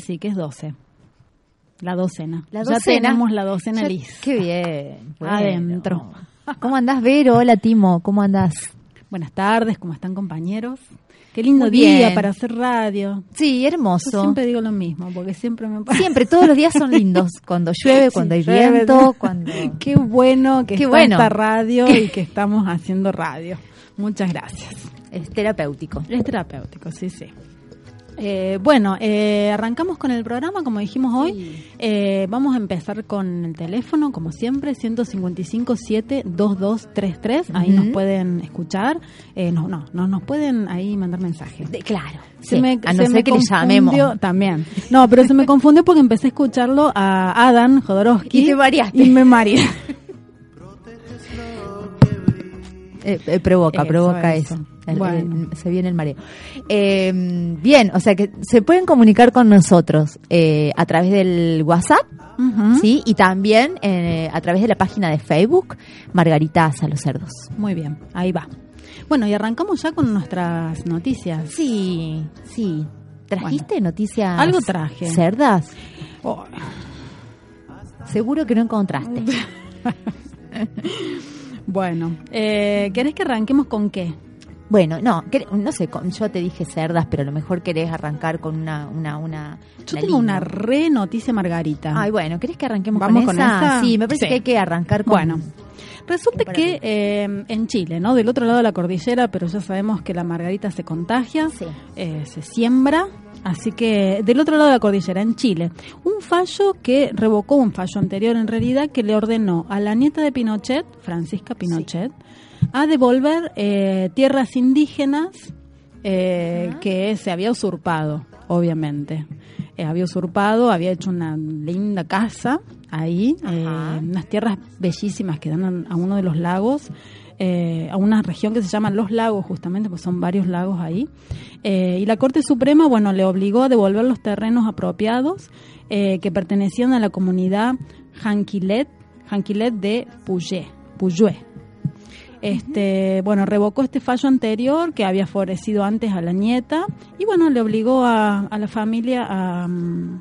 Sí, que es 12. La docena. La Ya docena. tenemos la docena Ya- lista. Qué bien. Bueno. Adentro. ¿Cómo andás, Vero? Hola, Timo. ¿Cómo andás? Buenas tardes, ¿cómo están compañeros? Qué lindo día para hacer radio. Sí, Yo hermoso. siempre digo lo mismo, porque siempre me pasa. Siempre, todos los días son lindos. Cuando llueve, cuando hay llueve, viento, cuando... Qué bueno que Qué está bueno. esta radio y que estamos haciendo radio. Muchas gracias. Es terapéutico. Es terapéutico, sí, sí. Eh, bueno, eh, arrancamos con el programa, como dijimos hoy. Eh, vamos a empezar con el teléfono, como siempre, 155-72233. Ahí Ujú. nos pueden escuchar. Eh, no, no, no, nos pueden ahí mandar mensajes. De- claro. Se sí. me, a no se ser me que le llamemos. También. No, pero se me confundió porque empecé a escucharlo a Adam Jodorowsky. Y te mareaste. Y me mareé. Eh, eh, provoca, Eso, provoca eso. eso. El- Bueno. el- se viene el mareo. Eh, bien, o sea que se pueden comunicar con nosotros eh, a través del WhatsApp. ¿sí? Y también eh, a través de la página de Facebook, Margarita a los Cerdos. Muy bien, ahí va. Bueno, y arrancamos ya con nuestras noticias. Sí, sí. ¿Trajiste noticias? Algo traje. ¿Cerdas? Oh, Seguro que no encontraste. Bueno, eh, ¿querés que arranquemos con qué? Bueno, no, no sé, con- yo te dije cerdas, pero a lo mejor querés arrancar con una... una, una Yo una tengo una re noticia, Margarita. Ay, bueno, ¿querés que arranquemos ¿Vamos con, con esa? Sí, me parece Sí. que hay que arrancar con... Bueno, resulta que eh, en Chile, ¿no? Del otro lado de la cordillera, pero ya sabemos que la margarita se contagia, Sí. eh, se siembra, así que del otro lado de la cordillera, en Chile, un fallo que revocó un fallo anterior en realidad que le ordenó a la nieta de Pinochet, Francisca Pinochet, a devolver eh, tierras indígenas eh, que se había usurpado, obviamente. Eh, había usurpado, había hecho una linda casa ahí, eh, unas tierras bellísimas que dan a uno de los lagos, eh, a una región que se llama Los Lagos, justamente, pues son varios lagos ahí. Eh, y la Corte Suprema, bueno, le obligó a devolver los terrenos apropiados eh, que pertenecían a la comunidad Janquilet, Janquilet de Puyé, Puyué. Este, bueno, revocó este fallo anterior que había favorecido antes a la nieta y bueno, le obligó a, a la familia a, mm,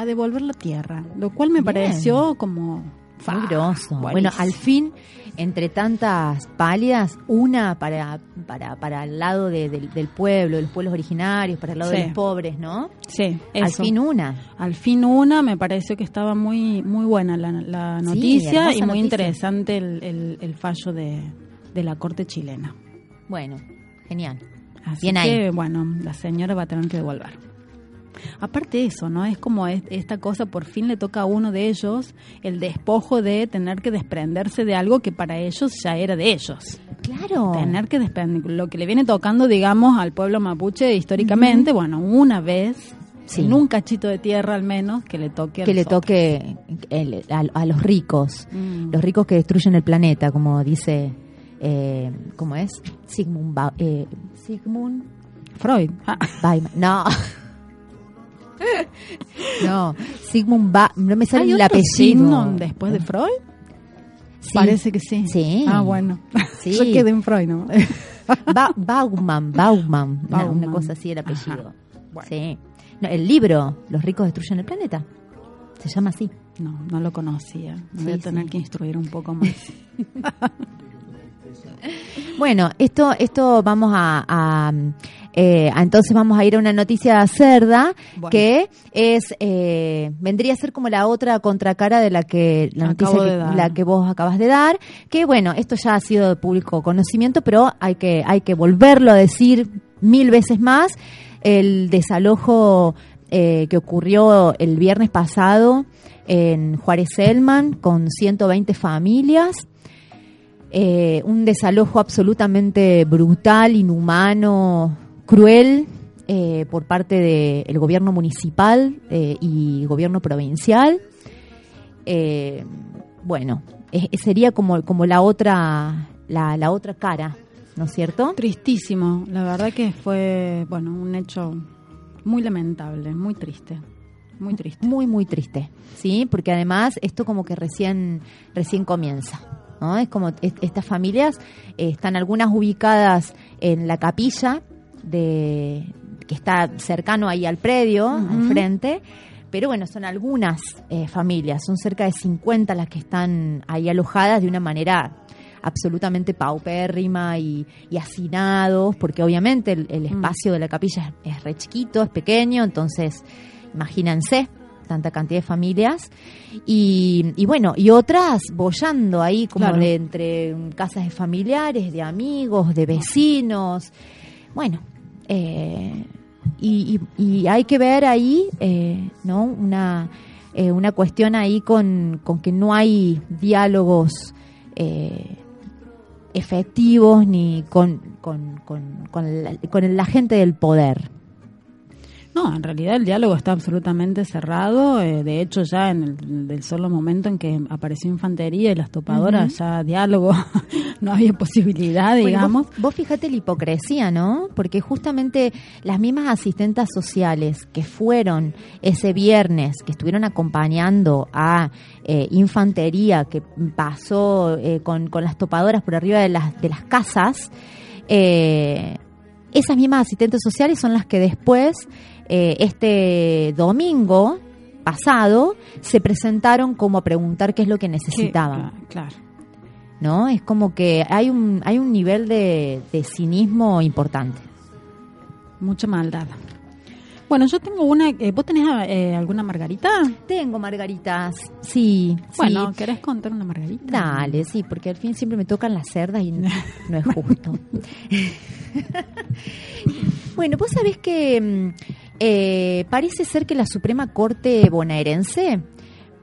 a devolver la tierra, lo cual me Bien. pareció como fa, Muy groso. Bueno, al fin, entre tantas palias, una para, para, para el lado de- del, del pueblo, de los pueblos originarios, para el lado Sí. de los pobres, ¿no? Sí, Al eso. fin una. Al fin una, me pareció que estaba muy muy buena la, noticia y muy noticia. interesante el, el- el fallo de, de la Corte chilena. Bueno, genial. Así Bien ahí. que, bueno, la señora va a tener que devolver. Aparte de eso, ¿no? Es como es- esta cosa, por fin le toca a uno de ellos el despojo de tener que desprenderse de algo que para ellos ya era de ellos. Claro. Tener que desprender, lo que le viene tocando, digamos, al pueblo mapuche históricamente, bueno, una vez, Sí. en un cachito de tierra al menos, que le toque a que le toque el- a, a los ricos, Mm. los ricos que destruyen el planeta, como dice, eh, ¿cómo es? Sigmund, ba eh, Sigmund Freud. Ah. No. no, Sigmund ba no me sale ¿Hay el otro apellido. Sigmund después de Freud? Sí. Parece que sí. Sí. Ah, bueno. Sí. Yo quedé en Freud, ¿no? Ba- Bauman, Bauman, una- cosa así el apellido. Bueno. Sí. No, el libro, Los ricos destruyen el planeta. Se llama así. No, no lo conocía. Me voy a tener sí. que instruir un poco más. Bueno, esto, esto vamos a, a, eh, entonces vamos a ir a una noticia cerda Bueno. que es eh, vendría a ser como la otra contracara de la que la Acabo noticia que, la que vos acabas de dar. Que bueno, esto ya ha sido de público conocimiento, pero hay que hay que volverlo a decir mil veces más. El desalojo eh, que ocurrió el viernes pasado en Juárez Selman con 120 familias eh, un desalojo absolutamente brutal, inhumano, cruel, eh, por parte del gobierno municipal eh, y gobierno provincial. Eh, bueno, sería como, como la otra la, la otra cara, ¿no es cierto? Tristísimo, la verdad que fue, bueno, un hecho muy lamentable, muy triste, muy triste. Muy, muy triste, ¿sí? Porque además esto como que recién, recién comienza. ¿no? Es como est- estas familias eh, están algunas ubicadas en la capilla de que está cercano ahí al predio, al frente, pero bueno, son algunas eh, familias, son cerca de 50 las que están ahí alojadas de una manera absolutamente paupérrima y, y hacinados, porque obviamente el, el espacio de la capilla es, es re chiquito, es pequeño, entonces imagínense tanta cantidad de familias. Y, y bueno y otras bollando ahí como Claro. de entre casas de familiares de amigos de vecinos. Bueno eh, y, hay que ver ahí eh, no una eh, una cuestión ahí con, con que no hay diálogos eh, efectivos ni con, con, con la, con la gente del poder No, en realidad el diálogo está absolutamente cerrado. eh, de hecho, ya en el del solo momento en que apareció infantería y las topadoras, ya diálogo, no había posibilidad, Bueno, digamos. vos, vos fíjate la hipocresía, ¿no? Porque justamente las mismas asistentes sociales que fueron ese viernes, que estuvieron acompañando a eh, infantería que pasó eh, con, con las topadoras por arriba de las, de las casas, eh, esas mismas asistentes sociales son las que después, eh, este domingo pasado, se presentaron como a preguntar qué es lo que necesitaban. Claro. ¿no? Es como que hay un, hay un nivel de, de cinismo importante. Mucha maldad. Bueno, yo tengo una. eh, ¿Vos tenés eh, alguna margarita? Tengo margaritas, sí. Bueno, sí. ¿querés contar una margarita? Dale, sí, porque al fin siempre me tocan las cerdas y no, no es justo. bueno, vos sabés que mm, eh, parece ser que la Suprema Corte bonaerense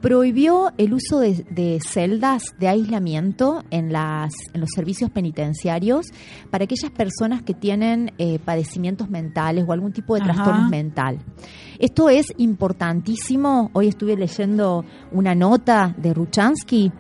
prohibió el uso de, de celdas de aislamiento en, las, en los servicios penitenciarios para aquellas personas que tienen eh, padecimientos mentales o algún tipo de Ajá. trastorno mental. Esto es importantísimo. Hoy estuve leyendo una nota de Ruchansky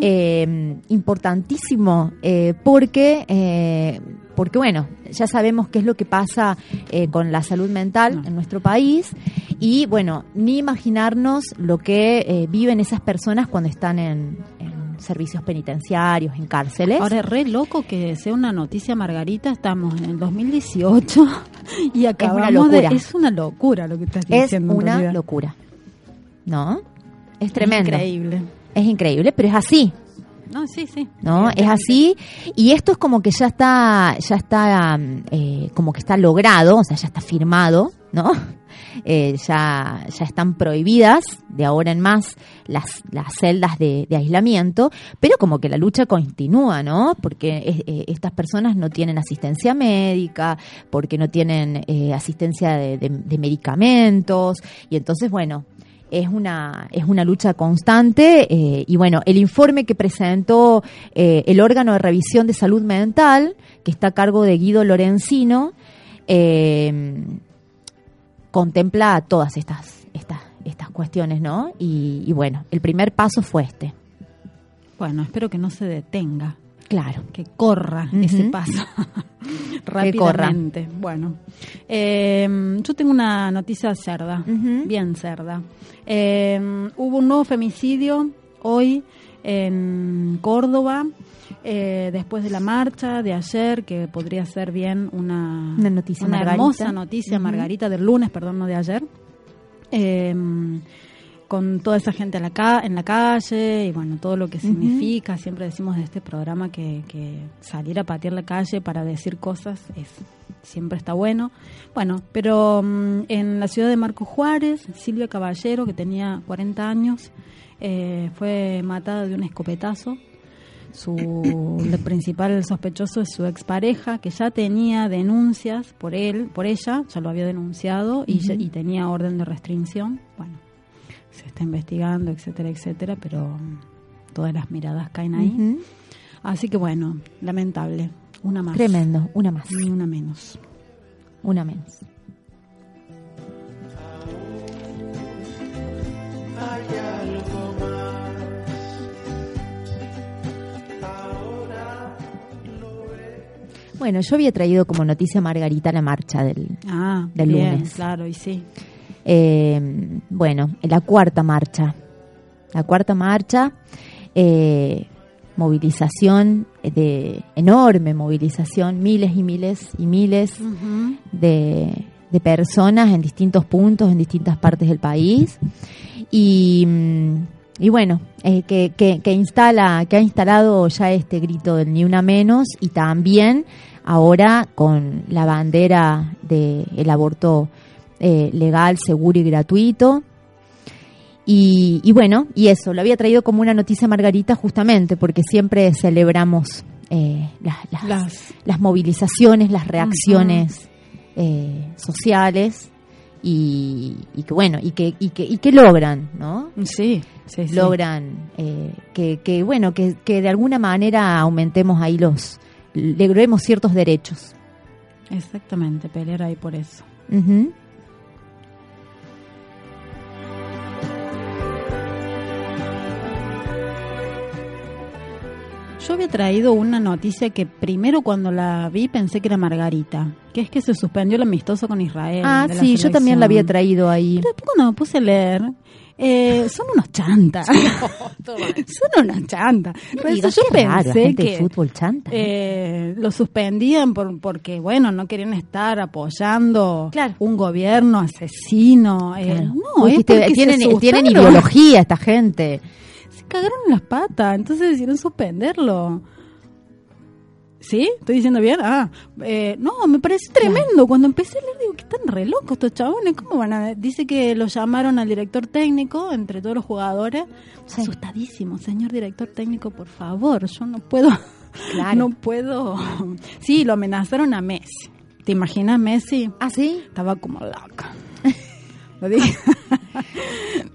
eh, importantísimo eh, porque porque bueno ya sabemos qué es lo que pasa eh, con la salud mental No. en nuestro país y bueno ni imaginarnos lo que eh, viven esas personas cuando están en, en servicios penitenciarios en cárceles Ahora, es re loco que sea una noticia, Margarita. Estamos en el 2018 y acabamos locura. de. Es una locura lo que estás es diciendo. en una locura no es tremendo Increíble. es increíble pero es así No, sí, sí. ¿no? Es así y esto es como que ya está, ya está, eh, como que está logrado, o sea, ya está firmado, ¿no? Eh, ya, ya están prohibidas de ahora en más las, las celdas de, de aislamiento, pero como que la lucha continúa, ¿no? Porque eh, eh, estas personas no tienen asistencia médica, porque no tienen eh, asistencia de, de- de medicamentos, y entonces, bueno, es una, es una lucha constante eh, y bueno, el informe que presentó eh, el órgano de revisión de salud mental, que está a cargo de Guido Lorenzino, eh, contempla todas estas, estas, estas cuestiones, ¿no? Y bueno, el primer paso fue este. Bueno, espero que no se detenga, Claro. que corra Ujú. ese paso rápidamente. Bueno, eh, yo tengo una noticia cerda, bien cerda. Eh, hubo un nuevo femicidio hoy en Córdoba. eh, después de la marcha de ayer, que podría ser bien una, Una noticia, una hermosa noticia. Margarita, del lunes, perdón, no de ayer. Con toda esa gente a la ca- en la calle y bueno, todo lo que significa. Siempre decimos de este programa que, que salir a patear la calle para decir cosas es siempre está bueno. Bueno, pero mm, en la ciudad de Marco Juárez, Silvia Caballero, que tenía 40 años, eh, fue matada de un escopetazo. Su el principal sospechoso es su expareja, que ya tenía denuncias por él, por ella, ya lo había denunciado y tenía orden de restricción. Bueno, se está investigando, etcétera, etcétera, pero mm, todas las miradas caen ahí. Así que bueno, lamentable. Una más. Tremendo, una más. Y una menos. Una menos. Bueno, yo había traído como noticia Margarita la marcha del, ah, del lunes. Claro, y sí. Eh, bueno, en la cuarta marcha. La cuarta marcha, eh, movilización de enorme movilización, miles y miles y miles de, de personas en distintos puntos, en distintas partes del país. Y, mm, y bueno, eh, que, que, que instala, que ha instalado ya este grito del ni una menos y también ahora con la bandera del aborto eh, legal, seguro y gratuito. Y, y bueno, y eso, lo había traído como una noticia Margarita justamente porque siempre celebramos eh, las, las- Las- las movilizaciones, las reacciones eh, sociales y, y que bueno, y que, y que, y que logran, ¿no? Sí, sí, sí. Logran eh, que, que, bueno, que, que de alguna manera aumentemos ahí los, logremos ciertos derechos. Exactamente, pelear ahí por eso. Ujú. Yo había traído una noticia que primero cuando la vi pensé que era Margarita, que es que se suspendió el amistoso con Israel. Ah, sí, yo también la había traído ahí. Pero después cuando me puse a leer, eh, son unos chantas. son unos chantas. Por eso Digas, yo raro, pensé gente que de fútbol chanta. ¿no? eh, lo suspendían por, porque, bueno, no querían estar apoyando Claro. un gobierno asesino. eh, Claro. No, Uy, es te- tienen, tienen ideología esta gente. Cagaron las patas, entonces decidieron suspenderlo. ¿Sí? ¿Estoy diciendo bien? Ah, eh, no, me parece tremendo. Cuando empecé a leer, digo que están re locos estos chabones. ¿Cómo van a...? Dice que lo llamaron al director técnico, entre todos los jugadores. Sí. Asustadísimo, señor director técnico, por favor, yo no puedo... Claro. No puedo... Sí, lo amenazaron a Messi. ¿Te imaginas Messi? ¿Ah, sí? Estaba como loca. Lo dije.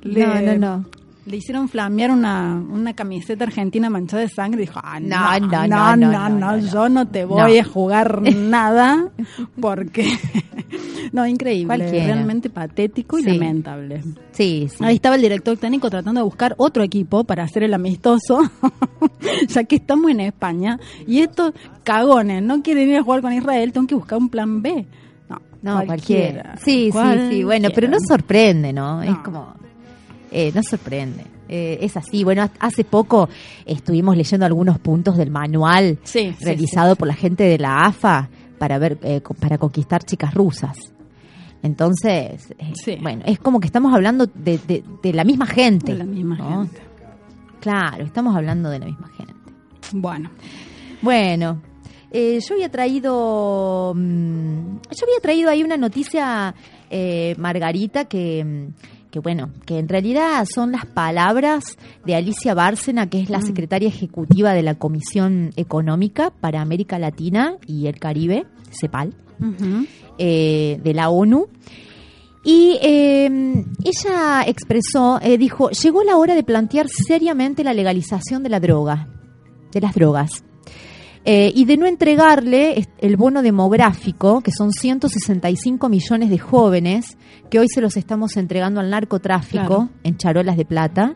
No, no, no le hicieron flamear una, una camiseta argentina manchada de sangre y dijo, ah, no, no, no, no, no, yo no te voy a jugar nada porque... no, increíble, Cualquiera. realmente patético y lamentable. Sí, sí. Ahí estaba el director técnico tratando de buscar otro equipo para hacer el amistoso, ya que estamos en España y estos cagones no quieren ir a jugar con Israel, tengo que buscar un plan B. No, no cualquiera. Sí, sí, sí, bueno, pero no sorprende, no. Es como eh, no sorprende. Eh, es así. Bueno, hace poco estuvimos leyendo algunos puntos del manual Sí, sí, realizado por la gente de la AFA para ver eh, para conquistar chicas rusas. Entonces, eh, bueno, es como que estamos hablando de, de- de la misma gente. De la misma ¿no? gente. Claro, estamos hablando de la misma gente. Bueno, Bueno, eh, yo había traído, mm, yo había traído ahí una noticia, eh, Margarita, que, mm, que bueno, que en realidad son las palabras de Alicia Bárcena, que es la secretaria ejecutiva de la Comisión Económica para América Latina y el Caribe, CEPAL, eh, de la ONU. Y eh, ella expresó, eh, dijo, llegó la hora de plantear seriamente la legalización de la droga, de las drogas. Eh, y de no entregarle el bono demográfico, que son 165 millones de jóvenes, que hoy se los estamos entregando al narcotráfico Claro. en charolas de plata,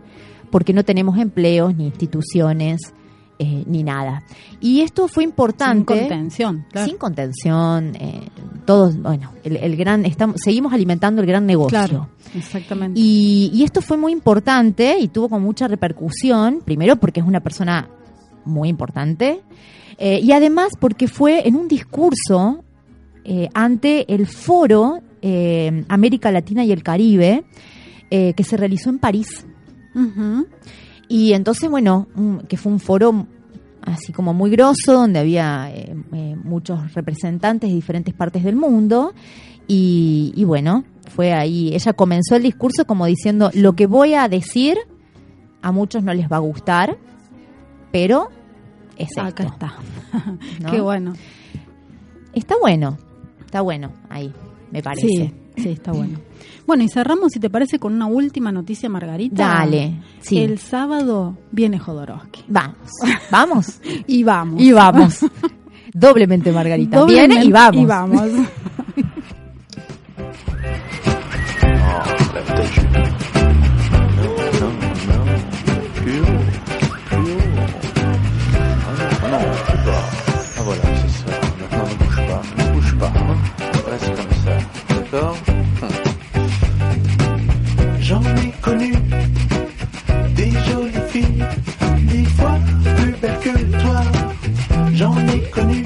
porque no tenemos empleos, ni instituciones, eh, ni nada. Y esto fue sin importante. contención. claro. Sin contención, eh, todos, bueno, el, el gran, estamos, seguimos alimentando el gran negocio. Claro, exactamente. Y, y esto fue muy importante y tuvo con mucha repercusión, primero porque es una persona muy importante, eh, y además porque fue en un discurso eh, ante el foro eh, América Latina y el Caribe, que se realizó en París. Y entonces, bueno, que fue un foro así como muy grosso, donde había muchos representantes de diferentes partes del mundo. Y, y bueno, fue ahí. Ella comenzó el discurso como diciendo: Lo que voy a decir a muchos no les va a gustar, pero es Acá esto, está. ¿no? Qué bueno. Está bueno, está bueno ahí, me parece. Sí, sí, está bueno. Bueno, y cerramos, si te parece, con una última noticia, Margarita. Dale, sí. El sábado viene Jodorowsky. Vamos, vamos. Y vamos. y vamos. Doblemente, Margarita. Doblemente Viene y vamos. Y vamos. Hum. J'en ai connu des jolies filles, des fois plus belles que toi. J'en ai connu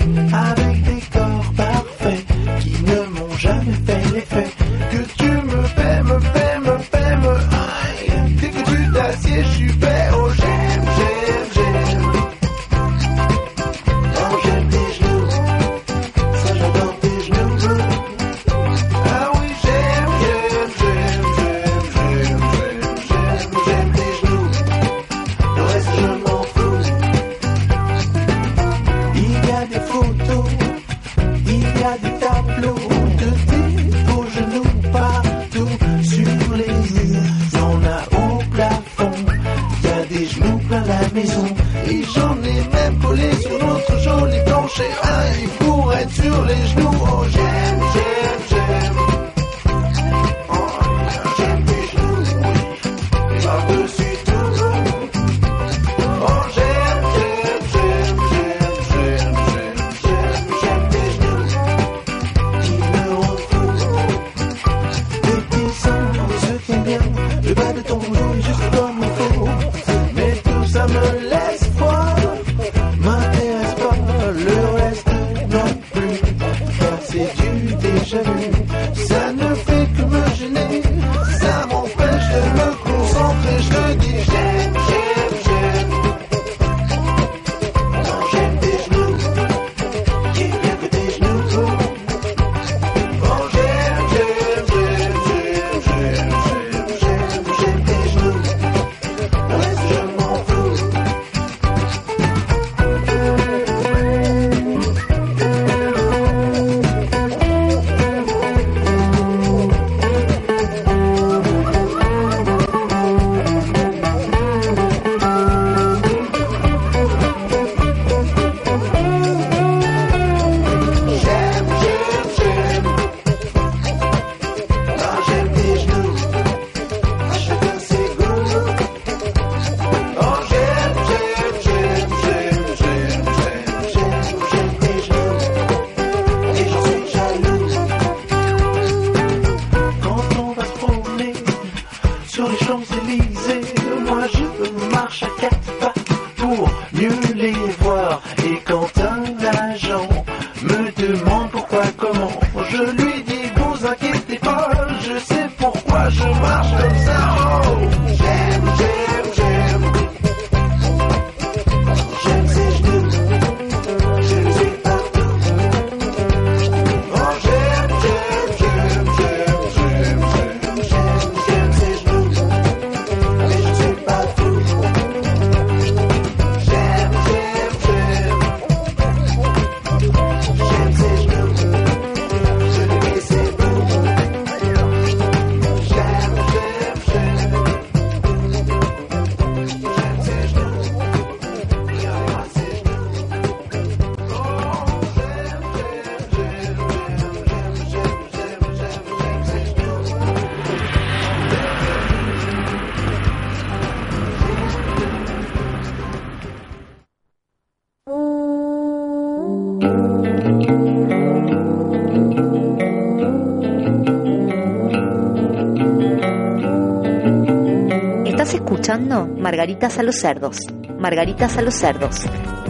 Margaritas a los cerdos. Margaritas a los cerdos.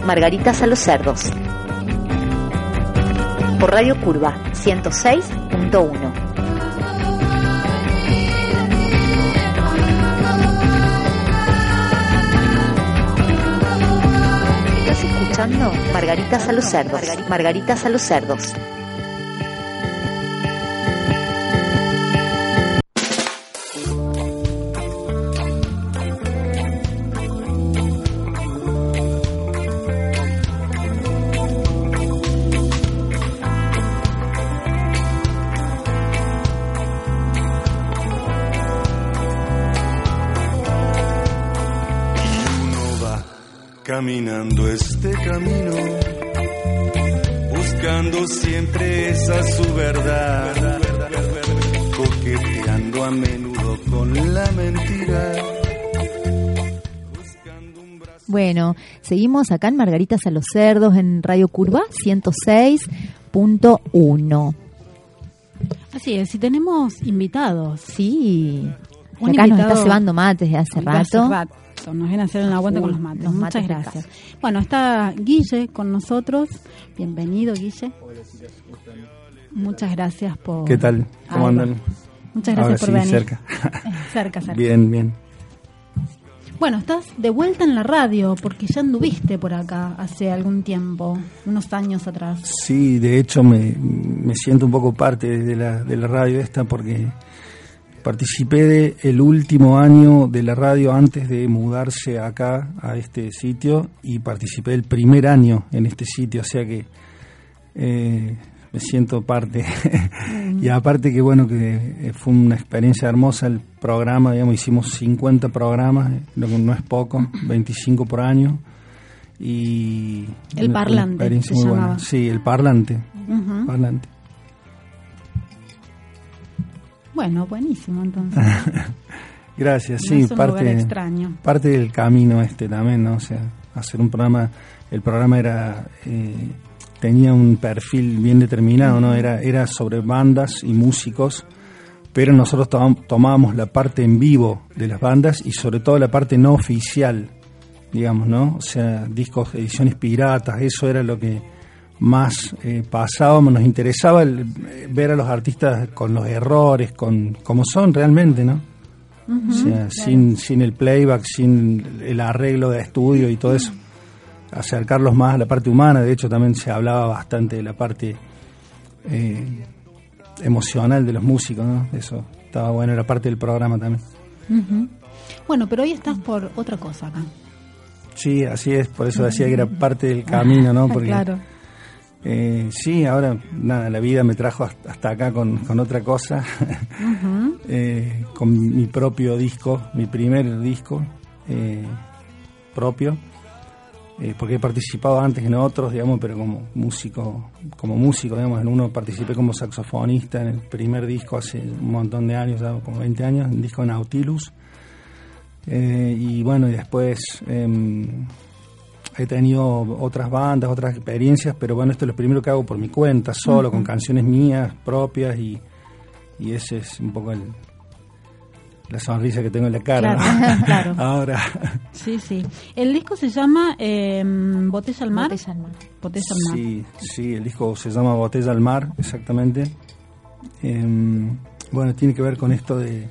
Margaritas a los cerdos. Por Radio Curva 106.1. Estás Margaritas a los cerdos. Margaritas a los cerdos. Acá en Margaritas a los Cerdos en Radio Curva 106.1. Así es, si tenemos invitados. Sí. Un acá nos invitado- está cebando mates de hace rato. rato, Nos viene a hacer una aguanta con los mates. los Muchas mates gracias. Bueno, está Guille con nosotros. Bienvenido, Guille. Muchas gracias por. ¿Qué tal? ¿Cómo andan? Muchas Ahora gracias por sí, venir. cerca. Cerca, cerca. Bien, bien. Bueno, estás de vuelta en la radio porque ya anduviste por acá hace algún tiempo, unos años atrás. Sí, de hecho me, me siento un poco parte de la, de la radio esta porque participé de el último año de la radio antes de mudarse acá a este sitio y participé el primer año en este sitio, o sea que eh, me siento parte. y aparte que bueno, que eh, fue una experiencia hermosa el programa, digamos, hicimos 50 programas, lo que no es poco, 25 por año. y El parlante, se buena. Sí, el parlante. Parlante. Bueno, buenísimo entonces. Gracias, No sí, es un parte, extraño. parte del camino este también, ¿no? O sea, hacer un programa, el programa era, eh, tenía un perfil bien determinado, ¿no? Era, era sobre bandas y músicos, pero nosotros tom- tomábamos la parte en vivo de las bandas y sobre todo la parte no oficial, digamos, ¿no? O sea, discos, ediciones piratas, eso era lo que más eh, pasábamos, nos interesaba el- eh, ver a los artistas con los errores, con como son realmente, ¿no? O sea, sin, sin el playback, sin el arreglo de estudio y todo eso. Acercarlos más a la parte humana. De hecho, también se hablaba bastante de la parte eh, emocional de los músicos, ¿no? Eso estaba bueno, era parte del programa también. Bueno, pero hoy estás por otra cosa acá. Sí, así es, por eso decía que era parte del camino, ¿no? Porque, claro. eh, sí, ahora, nada, la vida me trajo hasta acá con, con otra cosa, eh, con mi propio disco, mi primer disco propio, eh, porque he participado antes en otros, digamos, pero como músico, como músico, digamos, en uno participé como saxofonista en el primer disco hace un montón de años, ya como 20 años, en el disco Nautilus. Eh, y bueno, y después em, he tenido otras bandas, otras experiencias, pero bueno, esto es lo primero que hago por mi cuenta, solo, con canciones mías propias y, y ese es un poco el, la sonrisa que tengo en la cara. Claro, ¿no? claro. Ahora, Sí, sí. El disco se llama eh, Botella al Mar. Botella al mar. Botella al Mar. sí, sí, el disco se llama Botella al Mar, exactamente. Em, bueno, tiene que ver con esto de...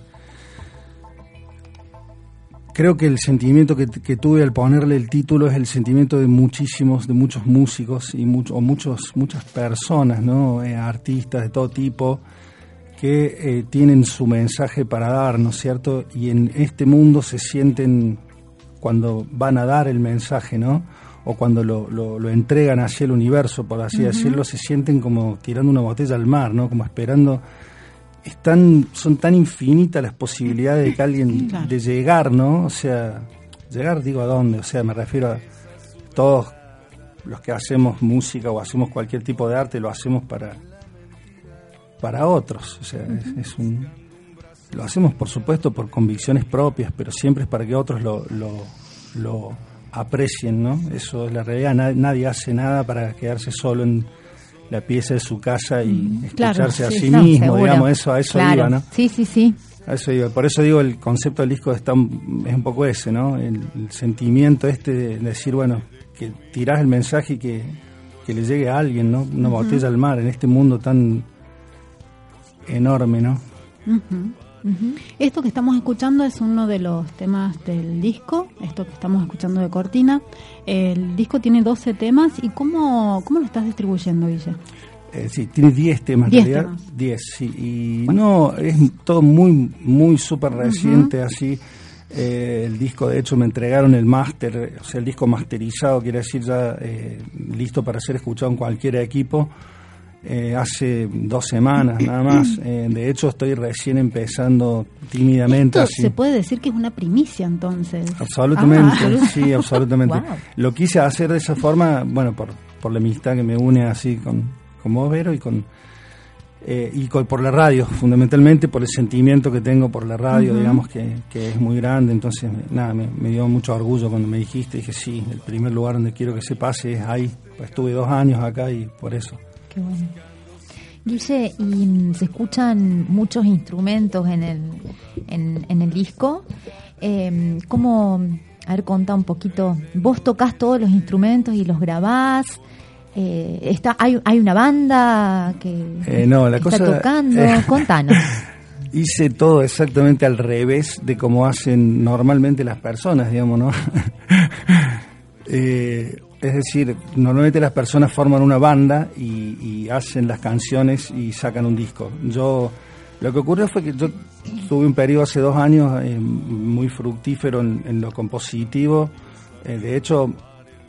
Creo que el sentimiento que, que tuve al ponerle el título es el sentimiento de muchísimos, de muchos músicos y mucho, o muchos, muchas personas, ¿no? Eh, artistas de todo tipo que eh, tienen su mensaje para dar, ¿no es cierto? Y en este mundo se sienten cuando van a dar el mensaje, ¿no? O cuando lo, lo, lo entregan hacia el universo, por así decirlo, se sienten como tirando una botella al mar, ¿no? Como esperando. Están, son tan infinitas las posibilidades de que alguien, Claro. de llegar, ¿no? O sea, llegar, digo, ¿a dónde? O sea, me refiero a todos los que hacemos música o hacemos cualquier tipo de arte, lo hacemos para, para otros. O sea, es, es un, lo hacemos, por supuesto, por convicciones propias, pero siempre es para que otros lo, lo, lo aprecien, ¿no? Eso es la realidad. Na- Nadie hace nada para quedarse solo en la pieza de su casa y claro, escucharse a sí, No, mismo, seguro. digamos, eso, a eso Claro. iba, ¿no? Sí, sí, sí. A eso iba. Por eso digo, el concepto del disco está, un- es un poco ese, ¿no? El, el sentimiento este de decir, bueno, que tirás el mensaje y que, que le llegue a alguien, ¿no? Una botella al mar en este mundo tan enorme, ¿no? Ujú. Esto que estamos escuchando es uno de los temas del disco, esto que estamos escuchando de Cortina. El disco tiene 12 temas y ¿cómo, cómo lo estás distribuyendo, Guille? Eh, sí, tiene 10 temas en 10 realidad. temas. 10, sí. Y no, es todo muy, muy súper reciente, así. Eh, el disco, de hecho, me entregaron el máster, o sea, el disco masterizado, quiere decir ya eh, listo para ser escuchado en cualquier equipo. Eh, hace dos semanas nada más. Eh, de hecho, estoy recién empezando tímidamente. Esto así. se puede decir que es una primicia entonces. Absolutamente, Ah, sí, absolutamente. Wow. Lo quise hacer de esa forma, bueno, por, por la amistad que me une así con, con vos, Vero, y con eh, y con- por la radio, fundamentalmente por el sentimiento que tengo por la radio, digamos que, que es muy grande, entonces nada, me, me dio mucho orgullo cuando me dijiste, dije sí, el primer lugar donde quiero que se pase es ahí, pues estuve dos años acá y por eso. Qué bueno. Guille, y se escuchan muchos instrumentos en el, en, en el disco. Eh, ¿Cómo, a ver, contá un poquito, vos tocas todos los instrumentos y los grabás? Eh, está, hay, hay una banda que Eh, no, la está cosa- tocando, contanos. Hice todo exactamente al revés de como hacen normalmente las personas, digamos, ¿no? Eh, es decir, normalmente las personas forman una banda y, y hacen las canciones y sacan un disco. Yo, lo que ocurrió fue que yo tuve un periodo hace dos años eh, muy fructífero en, en lo compositivo. Eh, de hecho,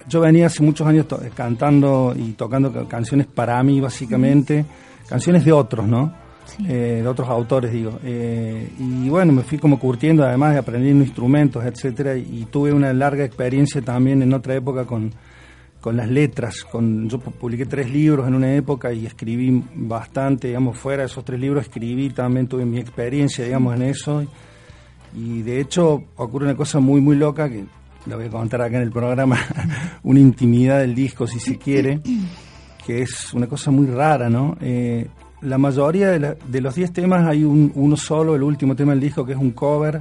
yo venía hace muchos años to- cantando y tocando ca- canciones para mí, básicamente, canciones de otros, ¿no? Eh, de otros autores, digo. Eh, y bueno, me fui como curtiendo, además de aprendiendo instrumentos, etcétera, y tuve una larga experiencia también en otra época con, con las letras. Con, yo pu- publiqué tres libros en una época y escribí bastante, digamos, fuera de esos tres libros escribí también, tuve mi experiencia, digamos, en eso. Y de hecho ocurre una cosa muy, muy loca que la voy a contar acá en el programa, una intimidad del disco, si se quiere, que es una cosa muy rara, ¿no? Eh, la mayoría de, la- de los 10 temas hay un, uno solo, el último tema del disco, que es un cover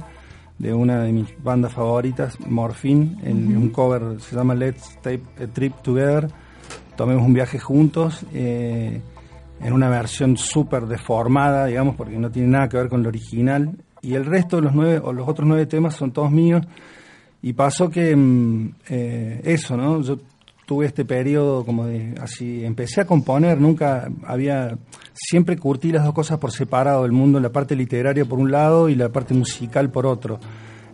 de una de mis bandas favoritas, Morphine, el- un cover, se llama Let's Take a Trip Together, tomemos un viaje juntos, eh, en una versión súper deformada, digamos, porque no tiene nada que ver con lo original, y el resto de los nueve, o los otros nueve temas son todos míos, y pasó que mm, eh, eso, ¿no? Yo tuve este periodo como de así, empecé a componer, nunca había, siempre curtí las dos cosas por separado, el mundo, la parte literaria por un lado y la parte musical por otro.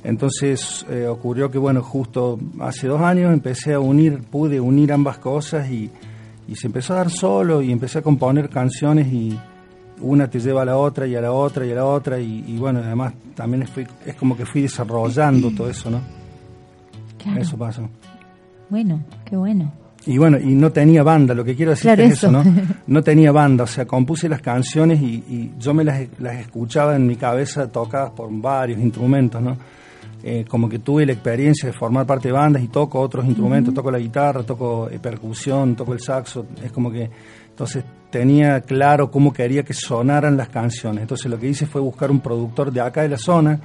Entonces eh, ocurrió que, bueno, justo hace dos años empecé a unir, pude unir ambas cosas y, y se empezó a dar solo y empecé a componer canciones y una te lleva a la otra y a la otra y a la otra y, y bueno, además también fui- es como que fui desarrollando todo eso, ¿no? Claro. Eso pasó. Bueno, qué bueno. Y bueno, y no tenía banda, lo que quiero decir Claro, es eso, eso. ¿no? No tenía banda, o sea, compuse las canciones y, y yo me las, las escuchaba en mi cabeza tocadas por varios instrumentos, ¿no? Eh, como que tuve la experiencia de formar parte de bandas y toco otros instrumentos, toco la guitarra, toco eh, percusión, toco el saxo, es como que entonces tenía claro cómo quería que sonaran las canciones. Entonces lo que hice fue buscar un productor de acá de la zona,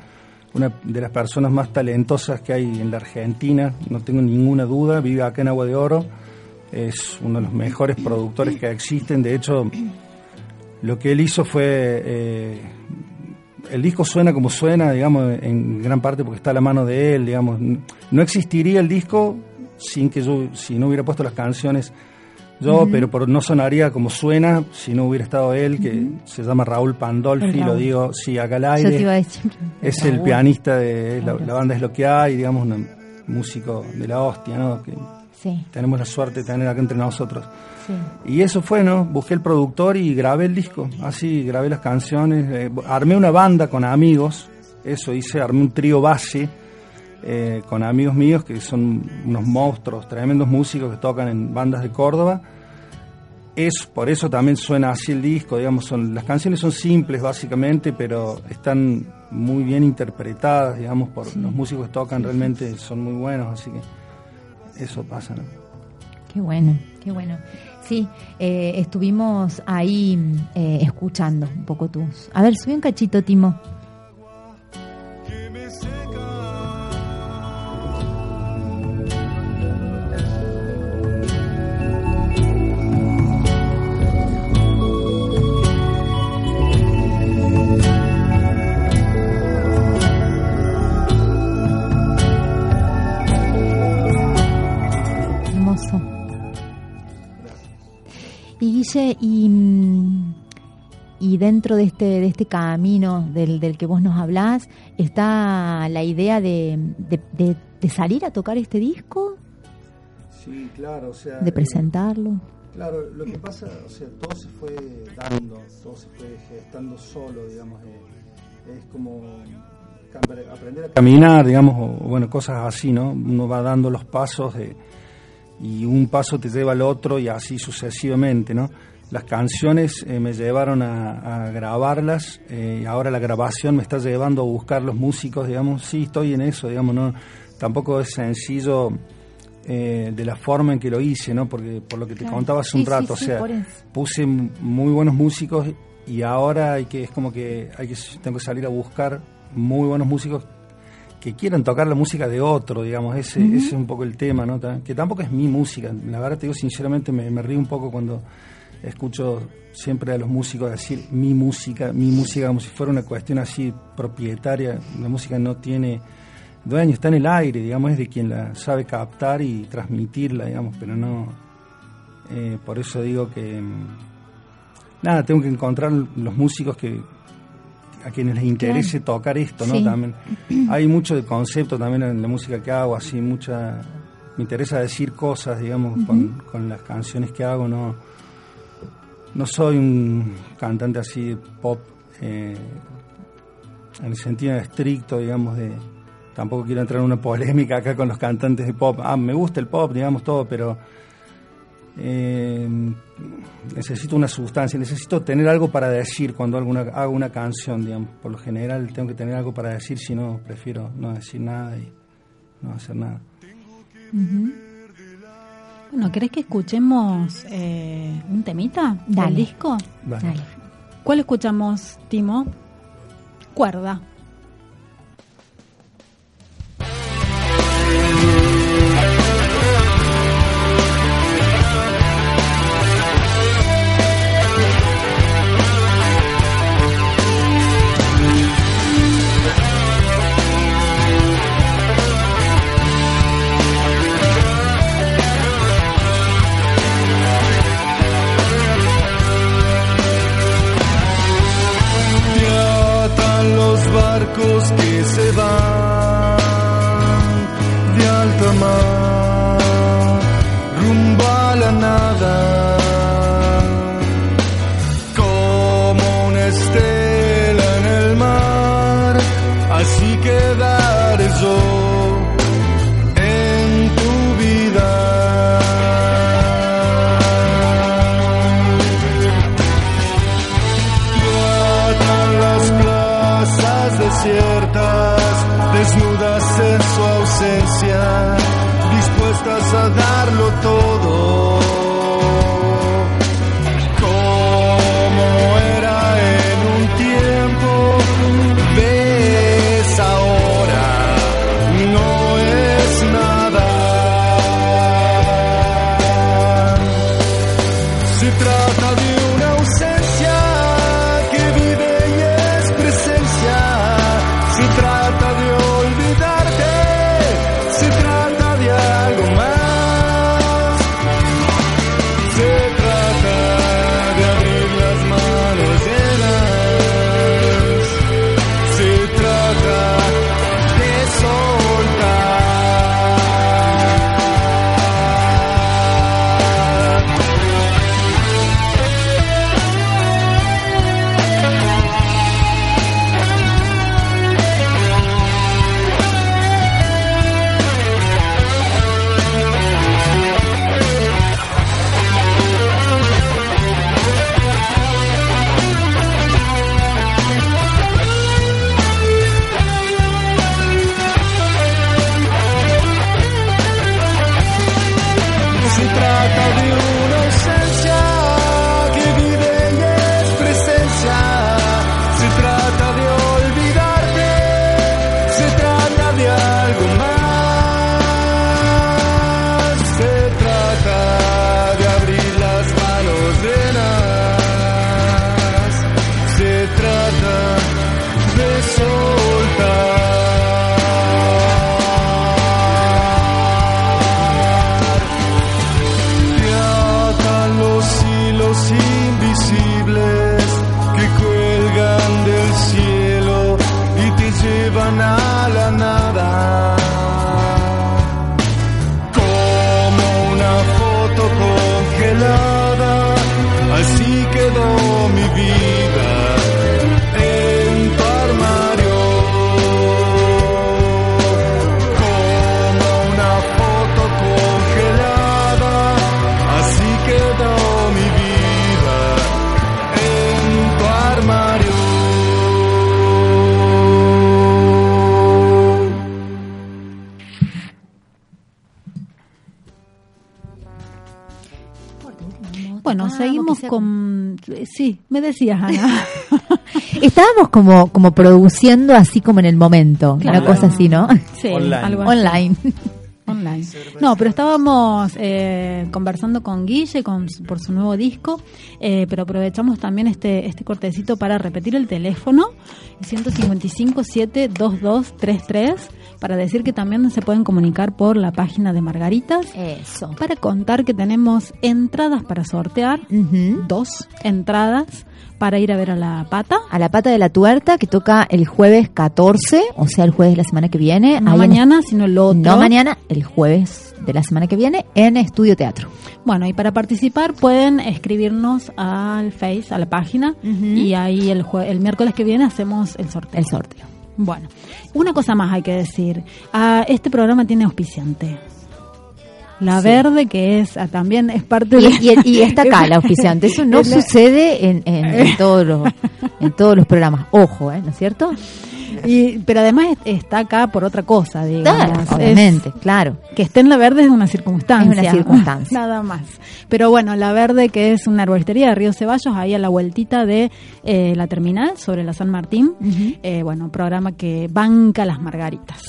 una de las personas más talentosas que hay en la Argentina, no tengo ninguna duda, vive acá en Agua de Oro, es uno de los mejores productores que existen, de hecho lo que él hizo fue, eh, el disco suena como suena, digamos, en gran parte porque está a la mano de él, digamos, no existiría el disco sin que yo, si no hubiera puesto las canciones yo, pero por, no sonaría como suena si no hubiera estado él, que se llama Raúl Pandolfi, lo digo, sí, acá al Yo aire. te iba a decir. Es el pianista de la, la banda es lo que hay, digamos, un músico de la hostia, ¿no? Que Sí, tenemos la suerte de tener acá entre nosotros. sí. Y eso fue, ¿no? Busqué el productor y grabé el disco. Así, grabé las canciones. eh, armé una banda con amigos. Eso hice, armé un trío base eh, con amigos míos que son unos monstruos, tremendos músicos que tocan en bandas de Córdoba. Es, por eso también suena así el disco, digamos, son, las canciones son simples básicamente, pero están muy bien interpretadas, digamos, por los músicos que tocan, realmente son muy buenos, así que eso pasa, ¿no? Qué bueno, qué bueno. Sí, eh, estuvimos ahí eh, escuchando un poco tus. A ver, subí un cachito, Timo. Guille, y, mm, y dentro de este, de este camino del, del que vos nos hablás, ¿está la idea de, de, de- de salir a tocar este disco? Sí, claro, o sea... ¿De presentarlo? Claro, lo que pasa, o sea, todo se fue dando, todo se fue gestando solo, digamos, eh, es como aprender a caminar, digamos, o, o bueno, cosas así, ¿no? Uno va dando los pasos de, y un paso te lleva al otro y así sucesivamente, ¿no? Las canciones eh, me llevaron a, a grabarlas eh, y ahora la grabación me está llevando a buscar los músicos, digamos, sí, estoy en eso, digamos, no, tampoco es sencillo eh, de la forma en que lo hice, ¿no? Porque por lo que te Claro. contaba hace un Sí, rato, sí, o sea, puse muy buenos músicos y ahora hay que es como que hay que tengo que salir a buscar muy buenos músicos que quieran tocar la música de otro, digamos, ese, ese es un poco el tema, ¿no? Que tampoco es mi música, la verdad te digo sinceramente me, me río un poco cuando escucho siempre a los músicos decir mi música, mi música como si fuera una cuestión así propietaria, la música no tiene dueño, está en el aire, digamos, es de quien la sabe captar y transmitirla, digamos, pero no, eh, por eso digo que mm, nada, tengo que encontrar los músicos que a quienes les interese tocar esto, ¿no? Sí. También hay mucho de concepto también en la música que hago, así mucha me interesa decir cosas, digamos, con, con las canciones que hago, no no soy un cantante así de pop eh, en el sentido estricto, digamos, de tampoco quiero entrar en una polémica acá con los cantantes de pop. Ah, me gusta el pop, digamos todo, pero eh, necesito una sustancia, necesito tener algo para decir cuando hago una, hago una canción, digamos. Por lo general tengo que tener algo para decir, si no, prefiero no decir nada y no hacer nada. Bueno, ¿querés que escuchemos eh, un temita del Dale. disco? Vale. Dale. ¿Cuál escuchamos, Timo? Cuerda. Me decías, Ana. Estábamos como, como produciendo así como en el momento, una cosa así, ¿no? Sí, Online. algo así. Online. Online. No, pero estábamos eh, conversando con Guille con, su- por su nuevo disco, eh, pero aprovechamos también este, este cortecito para repetir el teléfono, 155-72233, para decir que también se pueden comunicar por la página de Margaritas, Eso. para contar que tenemos entradas para sortear, dos entradas para ir a ver a la pata. A la pata de la tuerta que toca el jueves 14, o sea, el jueves de la semana que viene. No ahí en- mañana, sino el otro. no mañana, el jueves de la semana que viene en Estudio Teatro. Bueno, y para participar pueden escribirnos al Face, a la página, y ahí el, jue- el miércoles que viene hacemos el sorteo. El sorteo. Bueno, una cosa más hay que decir. Ah, este programa tiene auspiciante. La Sí. verde, que es ah, también es parte Y, de... y- y está acá la oficiante. Eso no sucede en, en- en todos los, en todos los programas. Ojo, ¿eh? ¿no es cierto? Y- pero además es- está acá por otra cosa, digamos. Claro, Es- obviamente, claro. que esté en la verde es una circunstancia. Es una circunstancia. Nada más. Pero bueno, la verde que es una arboristería de Río Ceballos, ahí a la vueltita de eh, la terminal sobre la San Martín. Eh, bueno, programa que banca las margaritas.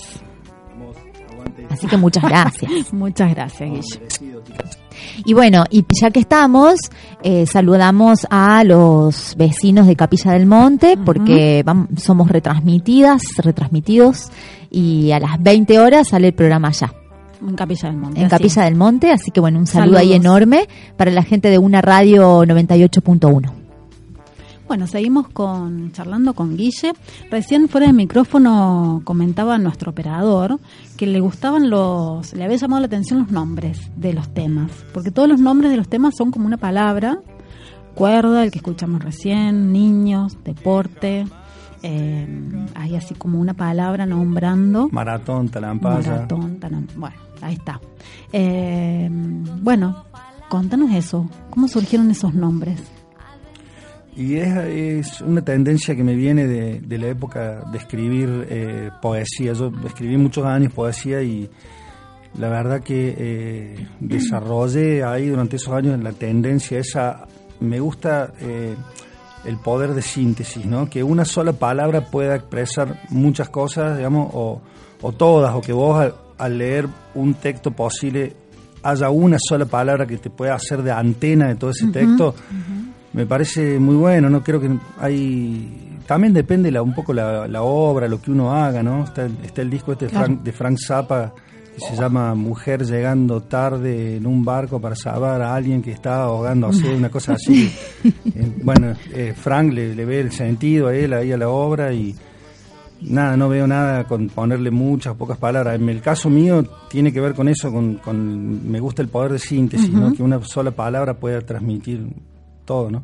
Así que muchas gracias. Muchas gracias, Guille. Y bueno, y ya que estamos, eh, saludamos a los vecinos de Capilla del Monte, porque somos retransmitidas, retransmitidos, y a las 20 horas sale el programa allá, En Capilla del Monte. en así. Capilla del Monte, así que bueno, un saludo ahí enorme para la gente de una radio 98.1. Bueno, seguimos con charlando con Guille. Recién fuera de micrófono comentaba nuestro operador que le gustaban los, le había llamado la atención los nombres de los temas, porque todos los nombres de los temas son como una palabra, cuerda, el que escuchamos recién, niños, deporte, eh, hay así como una palabra nombrando. Maratón, talampaya. Maratón, tanam- bueno, ahí está. Eh, bueno, contanos eso, ¿cómo surgieron esos nombres? Y es, es una tendencia que me viene de, de la época de escribir eh, poesía. Yo escribí muchos años poesía y la verdad que eh, desarrollé ahí durante esos años la tendencia esa. Me gusta eh, el poder de síntesis, ¿no? Que una sola palabra pueda expresar muchas cosas, digamos, o, o todas, o que vos al, al leer un texto posible haya una sola palabra que te pueda hacer de antena de todo ese texto me parece muy bueno, ¿no? Creo que hay... También depende la, un poco la, la obra, lo que uno haga, ¿no? Está, el- está el disco este de. Frank, de Frank Zappa que se llama Mujer llegando tarde en un barco para salvar a alguien que está ahogándose, una cosa así. Eh, bueno, eh, Frank le, le ve el sentido a él, ahí a la obra y nada, no veo nada con ponerle muchas, pocas palabras. En el caso mío tiene que ver con eso, con, con me gusta el poder de síntesis, ¿no? Que una sola palabra pueda transmitir todo, ¿no?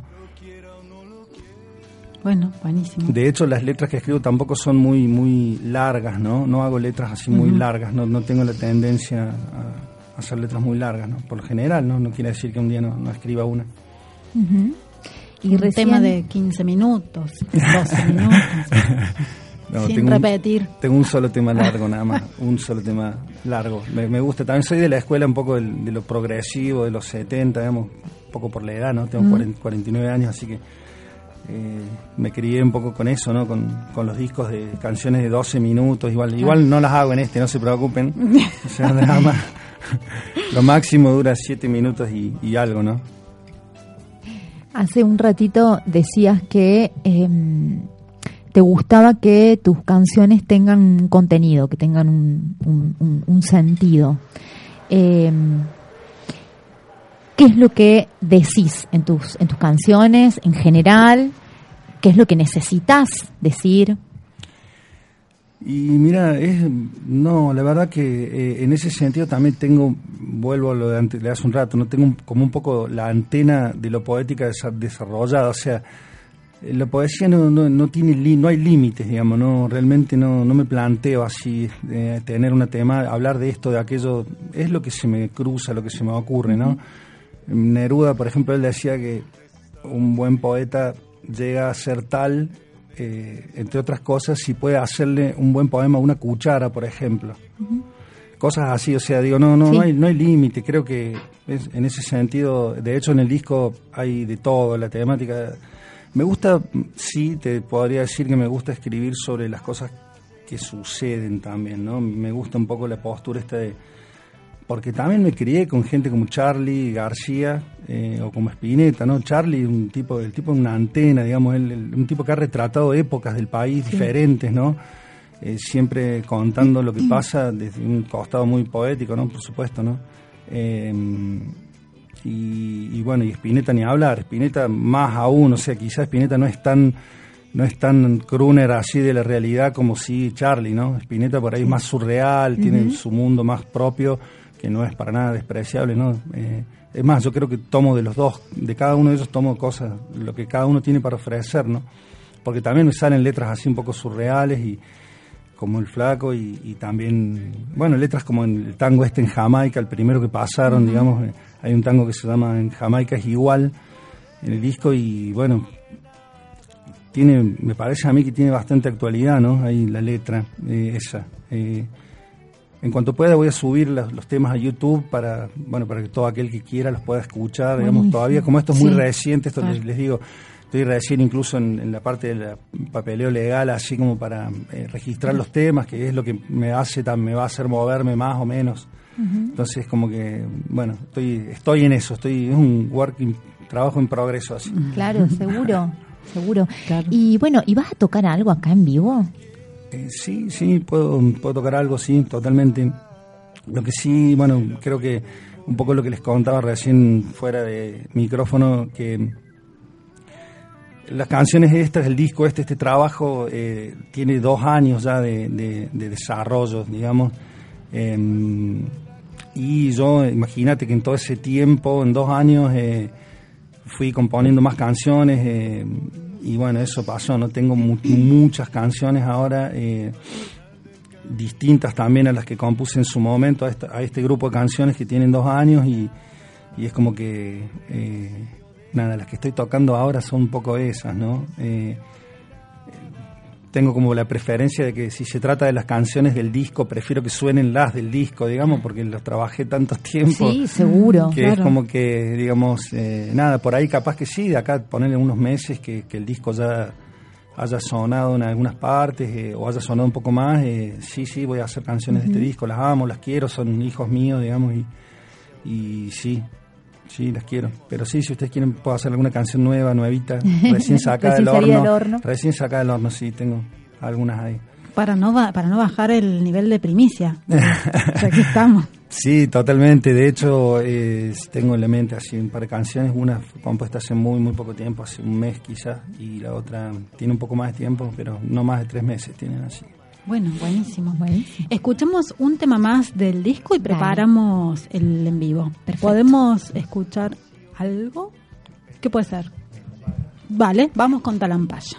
Bueno, buenísimo. De hecho, las letras que escribo tampoco son muy muy largas, ¿no? No hago letras así muy largas, no, no tengo la tendencia a hacer letras muy largas, ¿no? Por lo general, ¿no? No quiere decir que un día no, no escriba una. Y un recién- tema de 15 minutos, 12 minutos, No, sin tengo un- repetir. Tengo un solo tema largo nada más, un solo tema largo. Me, me gusta, también soy de la escuela un poco de lo progresivo, de los 70, digamos, un poco por la edad, ¿no? Tengo 40 49 años, así que eh, me crié un poco con eso, ¿no? Con, con los discos de canciones de 12 minutos, igual igual no las hago en este, no se preocupen. O sea, nada más. Lo máximo dura 7 minutos y, y algo, ¿no? Hace un ratito decías que em, te gustaba que tus canciones tengan un contenido, que tengan un, un- un- un sentido. Em, ¿Qué es lo que decís en tus, en tus canciones en general? ¿Qué es lo que necesitas decir? Y mira, es, no, la verdad que eh, en ese sentido también tengo, vuelvo a lo de, antes, de hace un rato, no tengo un- como un poco la antena de lo poética desa- desarrollada, o sea, eh, la poesía no, no, no tiene li- no hay límites, digamos, no realmente no, no me planteo así eh, tener una tema, hablar de esto, de aquello, es lo que se me cruza, lo que se me ocurre, ¿no? Neruda, por ejemplo, él decía que un buen poeta llega a ser tal, eh, entre otras cosas, si puede hacerle un buen poema a una cuchara, por ejemplo. Cosas así, o sea, digo, no, no, Sí. no hay, no hay límite, creo que es- en ese sentido, de hecho en el disco hay de todo, la temática. Me gusta, sí, te podría decir que me gusta escribir sobre las cosas que suceden también, ¿no? Me gusta un poco la postura esta de porque también me crié con gente como Charlie García eh, o como Spinetta, ¿no? Charlie, un tipo, el tipo de una antena, digamos, él- un tipo que ha retratado épocas del país diferentes, ¿no? Eh, siempre contando lo que pasa desde un costado muy poético, ¿no? Por supuesto, ¿no? Eh, y, y bueno, y Spinetta ni hablar, Spinetta más aún, o sea, quizás Spinetta no es tan no es tan crooner así de la realidad como si Charlie, ¿no? Spinetta por ahí es más surreal, tiene su mundo más propio, que no es para nada despreciable, ¿no? Eh, es más, yo creo que tomo de los dos, de cada uno de ellos tomo cosas, lo que cada uno tiene para ofrecer, ¿no? Porque también me salen letras así un poco surreales y como el flaco y, y también, bueno, letras como en el tango este en Jamaica, el primero que pasaron, digamos, eh, hay un tango que se llama En Jamaica es igual en el disco y bueno, tiene, me parece a mí que tiene bastante actualidad, ¿no? Ahí la letra, eh, esa. En cuanto pueda voy a subir los, los temas a YouTube para, bueno, para que todo aquel que quiera los pueda escuchar, digamos, Buenísimo. todavía como esto es muy Sí. reciente, esto Claro. les, les digo, estoy recién incluso en, en la parte del papeleo legal, así como para eh, registrar los temas, que es lo que me hace, tan- me va a hacer moverme más o menos. Entonces como que, bueno, estoy, estoy en eso, estoy, es un work in- trabajo en progreso así. Claro, seguro, seguro. Claro. Y bueno, ¿y vas a tocar algo acá en vivo? Eh, sí, sí, puedo, puedo tocar algo, sí, totalmente. Lo que sí, bueno, creo que un poco lo que les contaba recién fuera de micrófono, que las canciones estas, el disco este, este trabajo, eh, tiene dos años ya de, de- de desarrollo, digamos. Em, y yo, imagínate que en todo ese tiempo, en dos años, eh, fui componiendo más canciones y bueno, eso pasó, no tengo mu- muchas canciones ahora, eh, distintas también a las que compuse en su momento, a, esta- a este grupo de canciones que tienen dos años y, y es como que, eh, nada, las que estoy tocando ahora son un poco esas, ¿no? Eh, tengo como la preferencia de que si se trata de las canciones del disco, prefiero que suenen las del disco, digamos, porque las trabajé tantos tiempos Sí, seguro. que es como que, digamos, eh, nada, por ahí capaz que sí, de acá ponerle unos meses que, que el disco ya haya sonado en algunas partes eh, o haya sonado un poco más, eh, sí, sí, voy a hacer canciones de este disco, las amo, las quiero, son hijos míos, digamos, y, y sí, sí, las quiero. Pero sí, si ustedes quieren, puedo hacer alguna canción nueva, nuevita, recién sacada del horno. Recién sacada del horno, sí, tengo algunas ahí. Para no, ba- para no bajar el nivel de primicia. ya que estamos. Sí, totalmente. De hecho, eh, tengo en la mente así un par de canciones. Una fue compuesta hace muy, muy poco tiempo, hace un mes quizás, y la otra tiene un poco más de tiempo, pero no más de tres meses tienen así. Bueno, buenísimo. Buenísimo. Escuchamos un tema más del disco y Dale. preparamos el en vivo. Perfecto. ¿Podemos escuchar algo? ¿Qué puede ser? Vale, vamos con Talampaya.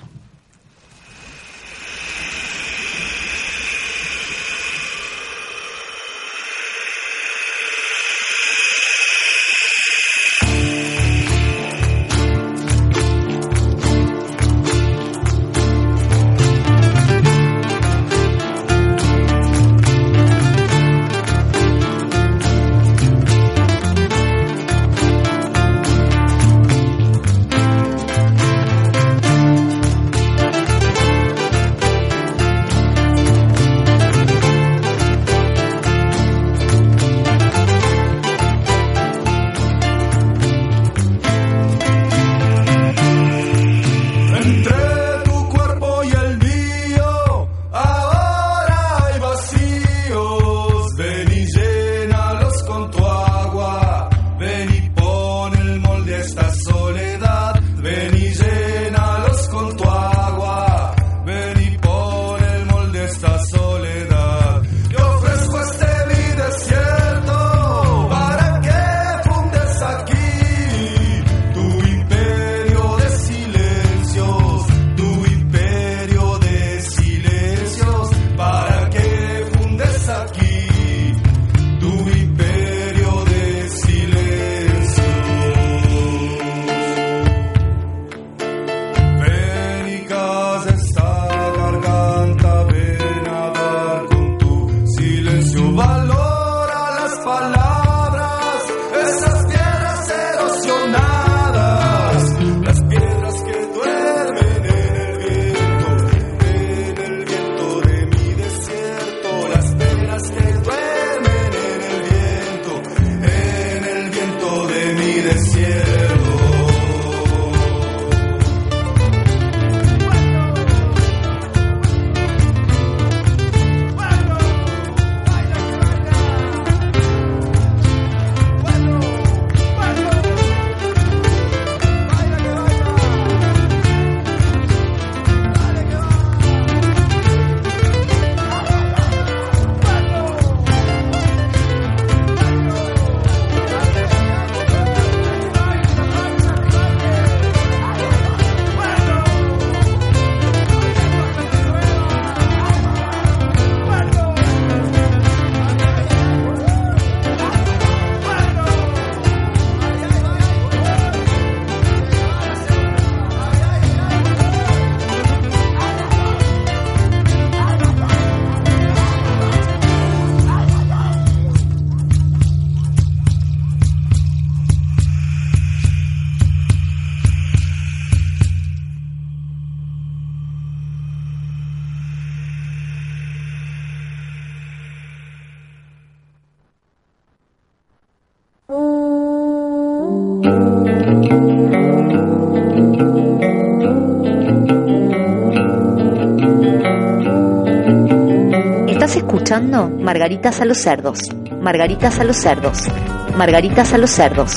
Escuchando Margaritas a los cerdos. Margaritas a los cerdos. Margaritas a los cerdos.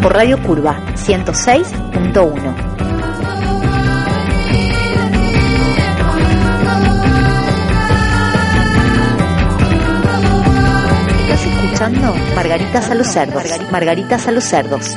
Por Radio Curva 106.1. Estás escuchando Margaritas a los cerdos. Margaritas a los cerdos.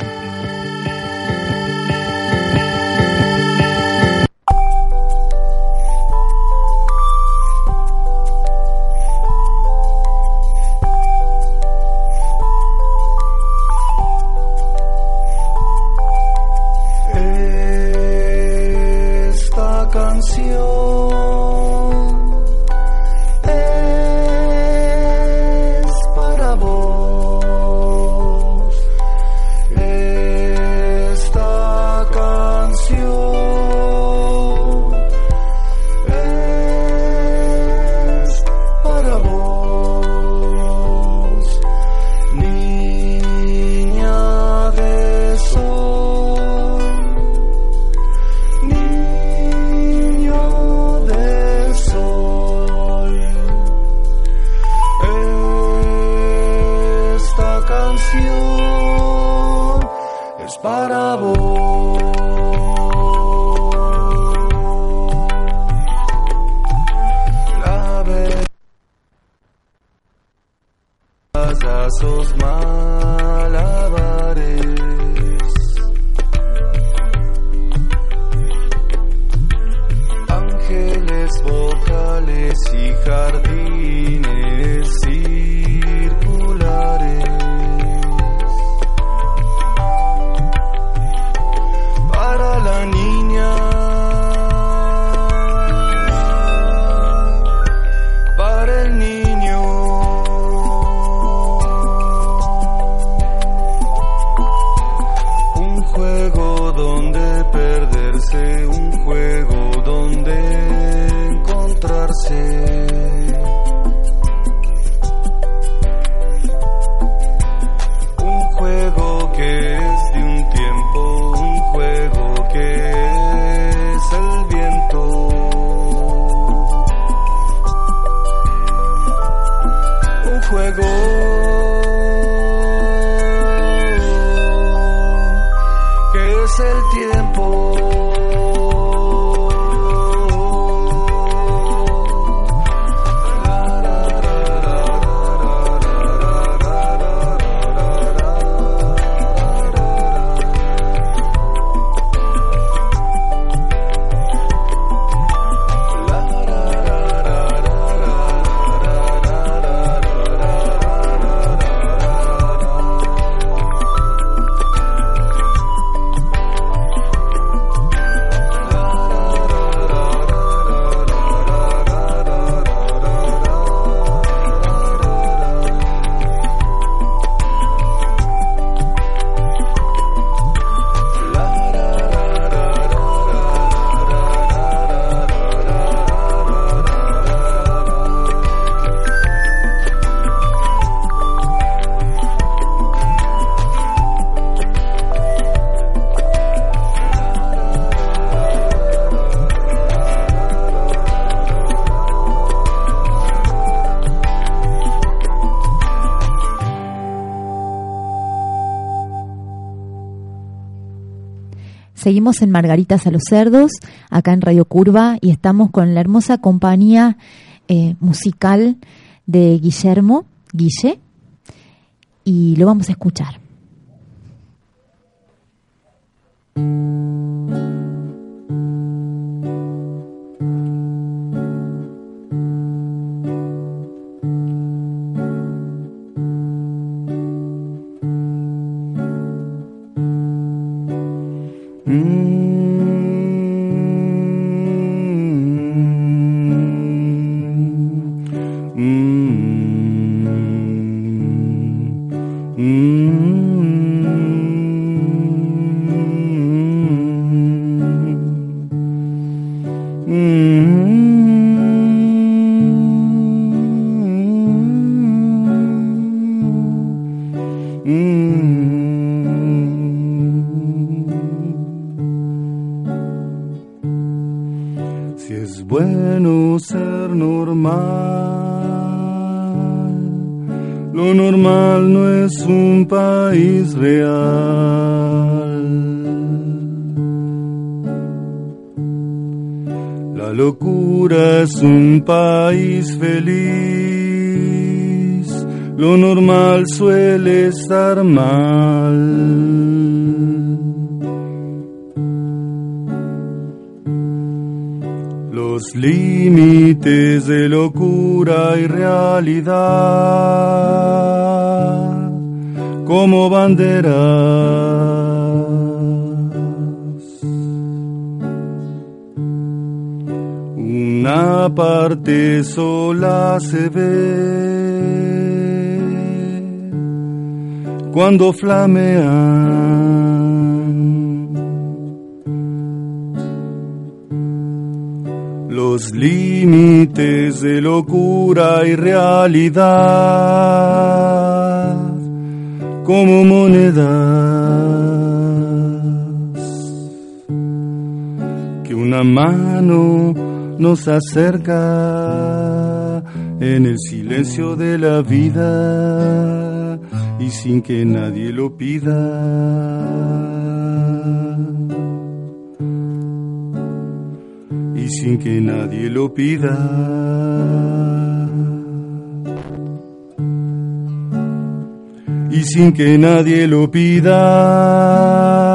Seguimos en Margaritas a los Cerdos, acá en Radio Curva, y estamos con la hermosa compañía eh, musical de Guillermo, Guille, y lo vamos a escuchar. Lo normal suele estar mal. Los límites de locura y realidad como banderas. Una parte sola se ve cuando flamean. Los límites de locura y realidad como monedas que una mano nos acerca en el silencio de la vida y sin que nadie lo pida. Y sin que nadie lo pida. Y sin que nadie lo pida.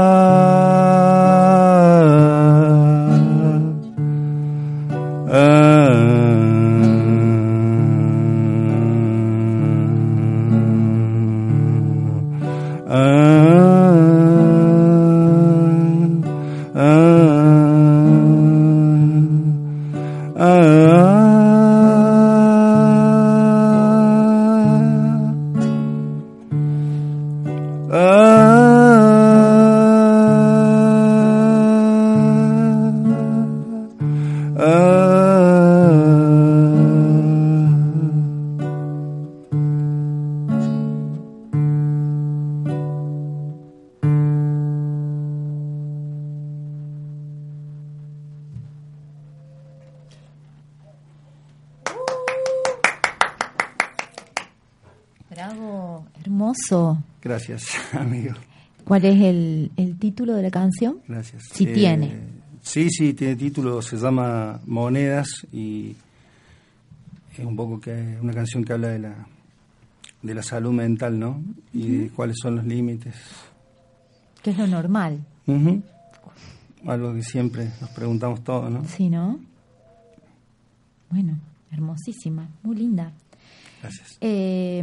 Bravo, hermoso. Gracias, amigo. ¿Cuál es el, el título de la canción? Gracias. Si Eh, tiene. Sí, sí, tiene título, se llama Monedas y es un poco que una canción que habla de la de la salud mental, ¿no? Y de cuáles son los límites. Que es lo normal. Algo que siempre nos preguntamos todos, ¿no? ¿sí, no? Bueno, hermosísima, muy linda. Gracias. Eh,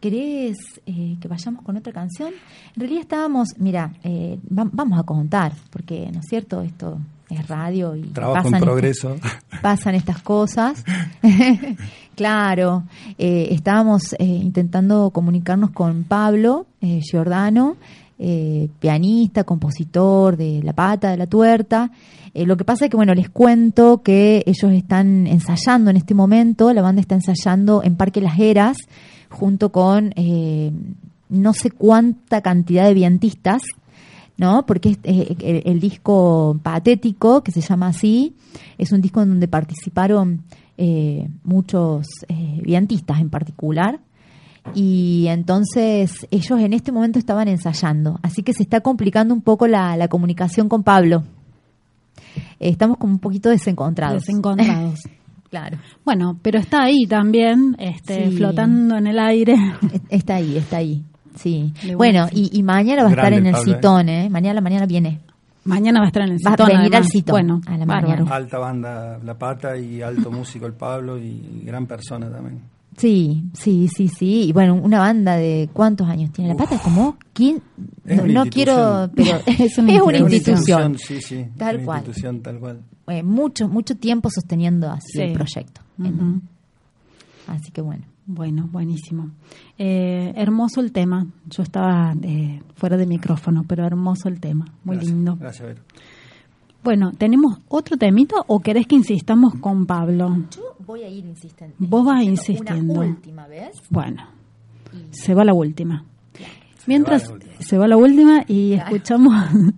¿Querés eh, que vayamos con otra canción? En realidad estábamos, mira, eh, va- vamos a contar, porque, ¿no es cierto? Esto es radio y Trabajo en pasan estas- progreso. pasan estas cosas. claro, eh, estábamos eh, intentando comunicarnos con Pablo eh, Giordano, pianista, compositor de La Pata, de la Tuerta. Eh, lo que pasa es que, bueno, les cuento que ellos están ensayando en este momento, la banda está ensayando en Parque Las Heras, junto con eh, no sé cuánta cantidad de vientistas, ¿no? Porque es, eh, el, disco patético, que se llama así, es un disco en donde participaron eh, muchos vientistas en particular. Y entonces ellos en este momento estaban ensayando, así que se está complicando un poco la comunicación con Pablo. Eh, estamos como un poquito desencontrados. Desencontrados. claro. Bueno, pero está ahí también, este, Sí. flotando en el aire. Es- Está ahí, está ahí. Sí. Bueno, y, y mañana va a estar en el Pablo, ¿eh? Citón, ¿eh? Mañana, mañana viene. Mañana va a estar en el Va a Citón, venir al. Citón Bueno, a la mañana. Alta banda La Pata y alto músico el Pablo y gran persona también. Sí, sí, sí, sí. Y bueno, una banda de cuántos años tiene la pata, como quién Es no, una no quiero, pero es una, Es una institución. Sí, sí. Tal una cual. institución tal cual. Eh, mucho, mucho tiempo sosteniendo así Sí. el proyecto. Así que bueno. Bueno, buenísimo. Eh, hermoso el tema. Yo estaba eh, fuera de micrófono, pero hermoso el tema. Muy Gracias, lindo. Gracias, Vero. Bueno, ¿tenemos otro temito o querés que insistamos con Pablo? Yo voy a ir insistente. Vos vas insistiendo. Una última vez. Bueno, se va la última. Mientras se va la última y Claro. escuchamos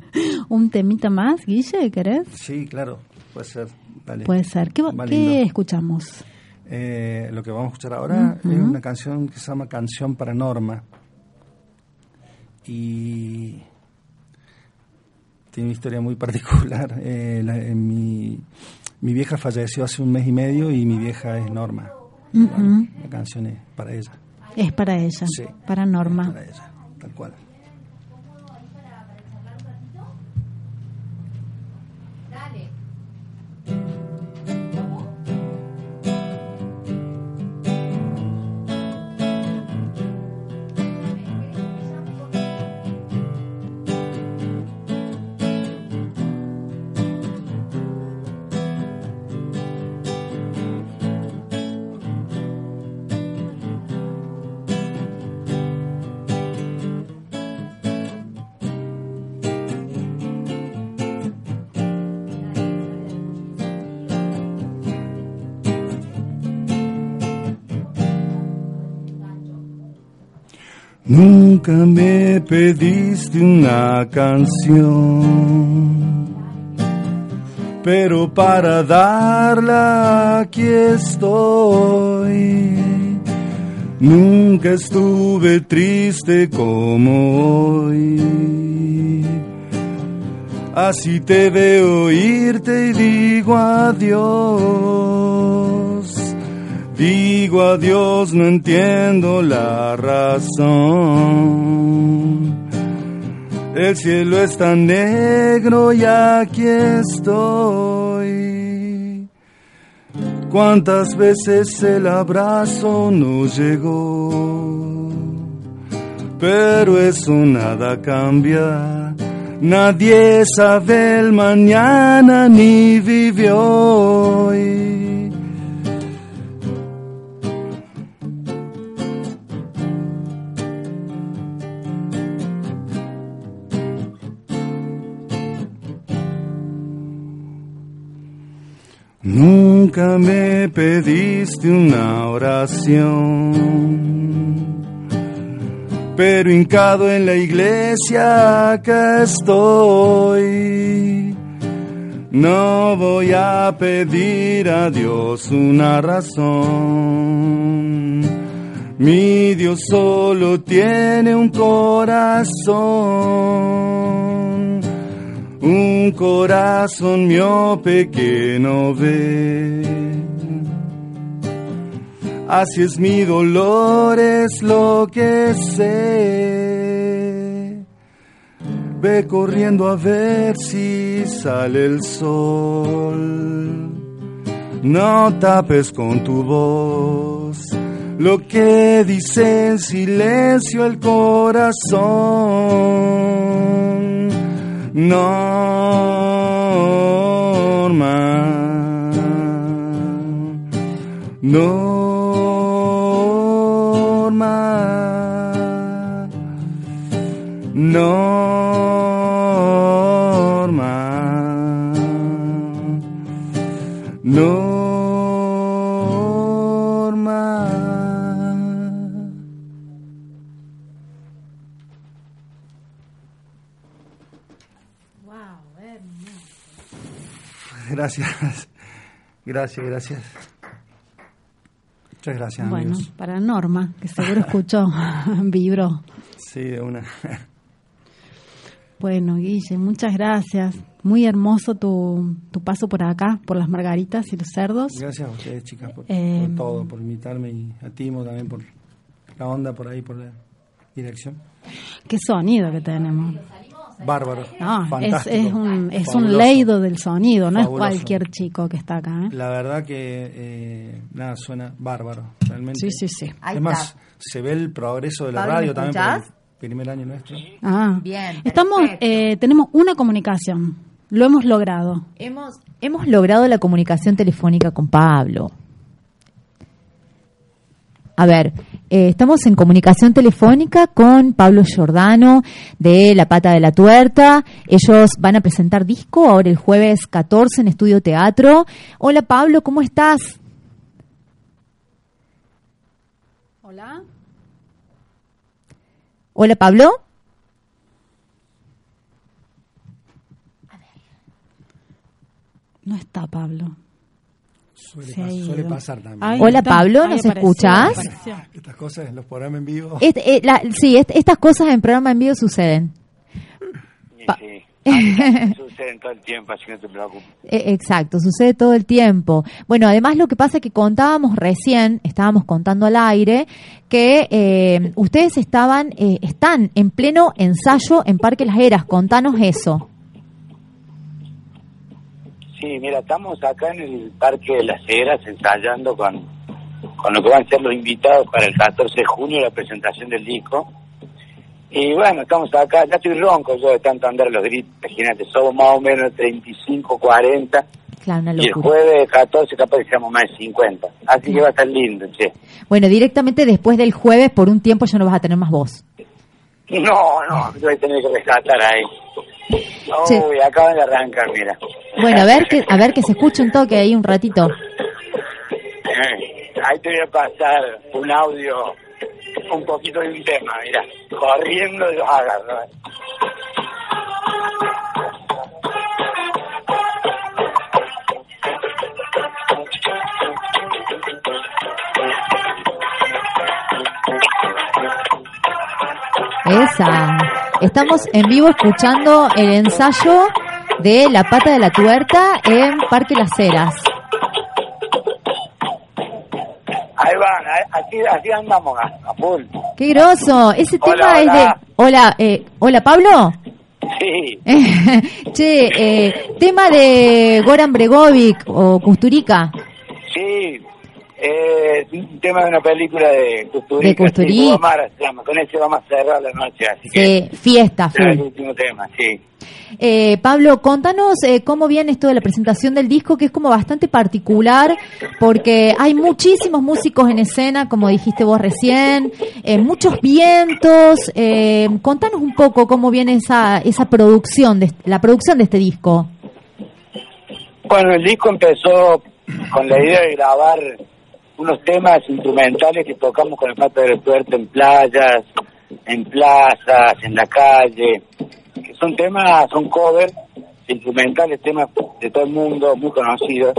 un temita más, Guille, ¿querés? Sí, claro, puede ser. Dale. Puede ser. ¿Qué, qué escuchamos? Eh, lo que vamos a escuchar ahora es una canción que se llama Canción para Norma. Y tiene una historia muy particular. Eh, la- eh, mi, mi vieja falleció hace un mes y medio y mi vieja es Norma. Ujú. La canción es para ella. Es para ella, Sí. para Norma. Para ella, tal cual. Nunca me pediste una canción, pero para darla aquí estoy. Nunca estuve triste como hoy. Así te veo irte y digo adiós. Digo adiós, no entiendo la razón. El cielo es tan negro y aquí estoy. Cuántas veces el abrazo no llegó, pero eso nada cambia. Nadie sabe el mañana ni vivió hoy. Nunca me pediste una oración, pero hincado en la iglesia acá estoy. No voy a pedir a Dios una razón. Mi Dios solo tiene un corazón un corazón miope que no ve. Así es mi dolor, es lo que sé. Ve corriendo a ver si sale el sol. No tapes con tu voz lo que dice en silencio el corazón. Norma, Norma, Norma, Norma. Gracias. Gracias, gracias. Muchas gracias, Bueno, amigos. para Norma, que seguro escuchó, vibró. Sí, de una. Bueno, Guille, muchas gracias. Muy hermoso tu, tu paso por acá, por las margaritas y los cerdos. Gracias a ustedes, chicas, por, Eh, por todo, por invitarme y a Timo también por la onda por ahí, por la dirección. Qué sonido que tenemos. Bárbaro. No, es, un, es un leido del sonido, no Fabuloso. es cualquier chico que está acá. ¿eh? La verdad que, eh, nada, suena bárbaro, realmente. Sí, sí, sí. Ahí es más, está. se ve el progreso de la Pablo, ¿me radio también por escuchás? el primer año nuestro. Ah, Bien, Estamos, eh, tenemos una comunicación. Lo hemos logrado. Hemos, hemos logrado la comunicación telefónica con Pablo. A ver, eh, estamos en comunicación telefónica con Pablo Giordano de La Pata de la Tuerta. Ellos van a presentar disco ahora el jueves 14 en Estudio Teatro. Hola Pablo, ¿cómo estás? Hola. Hola Pablo. No está Pablo. Suele, pas- pasar también. Hola, está, Pablo, ¿nos apareció, escuchás? apareció. Estas cosas en los programas en vivo. Este, eh, la- sí, est- estas cosas en programa en vivo suceden. Pa- sí. Ah, Suceden todo el tiempo, así que no te preocupes. Eh, Exacto, sucede todo el tiempo. Bueno, además lo que pasa es que contábamos recién, estábamos contando al aire, que eh, ustedes estaban, eh, están en pleno ensayo en Parque Las Heras. Contanos eso. Sí, mira, estamos acá en el Parque de las Heras ensayando con, con lo que van a ser los invitados para el 14 de junio, la presentación del disco. Y bueno, estamos acá, ya estoy ronco yo de tanto andar los gritos, imagínate, somos más o menos 35, 40, Claro, una y el locura. jueves 14 capaz que seamos más de 50. Así que va a estar lindo, che. Bueno, directamente después del jueves, por un tiempo ya no vas a tener más voz. No, no, yo voy a tener que rescatar ahí. Che. Uy, acaban de arrancar, mira. Bueno, a ver que, a ver que se escuche un toque ahí un ratito. Eh, Ahí te voy a pasar un audio, un poquito de un tema, mira, corriendo y los agarro. eh. Esa. Estamos en vivo escuchando el ensayo de La Pata de la Tuerta en Parque Las Heras. Ahí van, así, así andamos a, a full. ¡Qué groso! Ese Hola, tema es de... hola. Hola, eh, hola Pablo. Sí, che, eh, tema de Goran Bregovic o Kusturica. sí. Eh, un tema de una película de Custurica. De. Sí, llama. Con ese vamos a cerrar la noche, así que... Eh, fiesta, el último tema, sí. Eh, Pablo, contanos eh, cómo viene esto de la presentación del disco, que es como bastante particular, porque hay muchísimos músicos en escena, como dijiste vos recién, eh, muchos vientos. eh, contanos un poco cómo viene esa, esa producción, de, la producción de este disco. Bueno, el disco empezó con la idea de grabar unos temas instrumentales que tocamos con el Pato de Tuerto en playas, en plazas, en la calle, que son temas, son covers instrumentales, temas de todo el mundo, muy conocidos,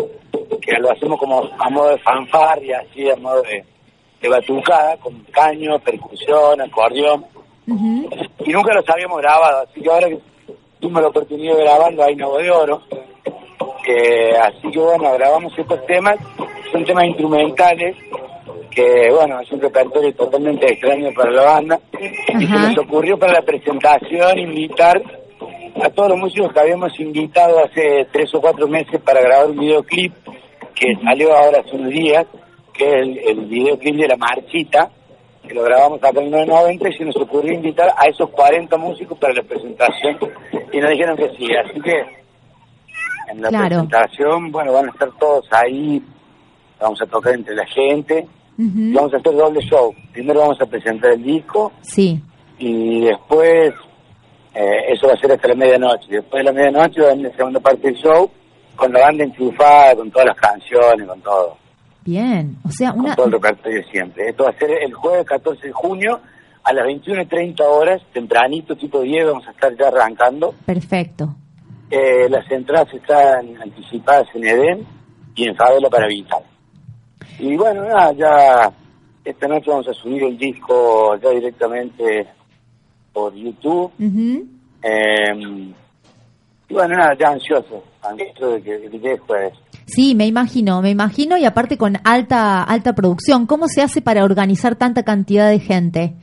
que lo hacemos como a modo de fanfarria, así a modo de, de batucada, con caño, percusión, acordeón, y nunca los habíamos grabado, así que ahora que tuvimos la oportunidad de grabarlo hay Nuevo de Oro, que así que bueno, grabamos estos temas, son temas instrumentales, que bueno, es un repertorio totalmente extraño para la banda, y se nos ocurrió para la presentación invitar a todos los músicos que habíamos invitado hace tres o cuatro meses para grabar un videoclip, que salió ahora hace unos días, que es el, el videoclip de La Marchita, que lo grabamos acá en 990 y se nos ocurrió invitar a esos 40 músicos para la presentación y nos dijeron que sí, así que en la Claro. presentación, bueno, van a estar todos ahí, vamos a tocar entre la gente y vamos a hacer doble show. Primero vamos a presentar el disco Sí. y después eh, eso va a ser hasta la medianoche. Después de la medianoche va a venir la segunda parte del show con la banda enchufada, con todas las canciones, con todo, Bien. O sea, con una... todo el repertorio de siempre. Esto va a ser el jueves 14 de junio a las 21.30 horas, tempranito, tipo 10, vamos a estar ya arrancando. Perfecto. Eh, las entradas están anticipadas en Edén y en Favela para Vital. Y bueno, nada, ya esta noche vamos a subir el disco ya directamente por YouTube. Eh, y bueno, nada, ya ansioso, ansioso de que, de que jueves. Sí, me imagino, me imagino y aparte con alta alta producción. ¿Cómo se hace para organizar tanta cantidad de gente?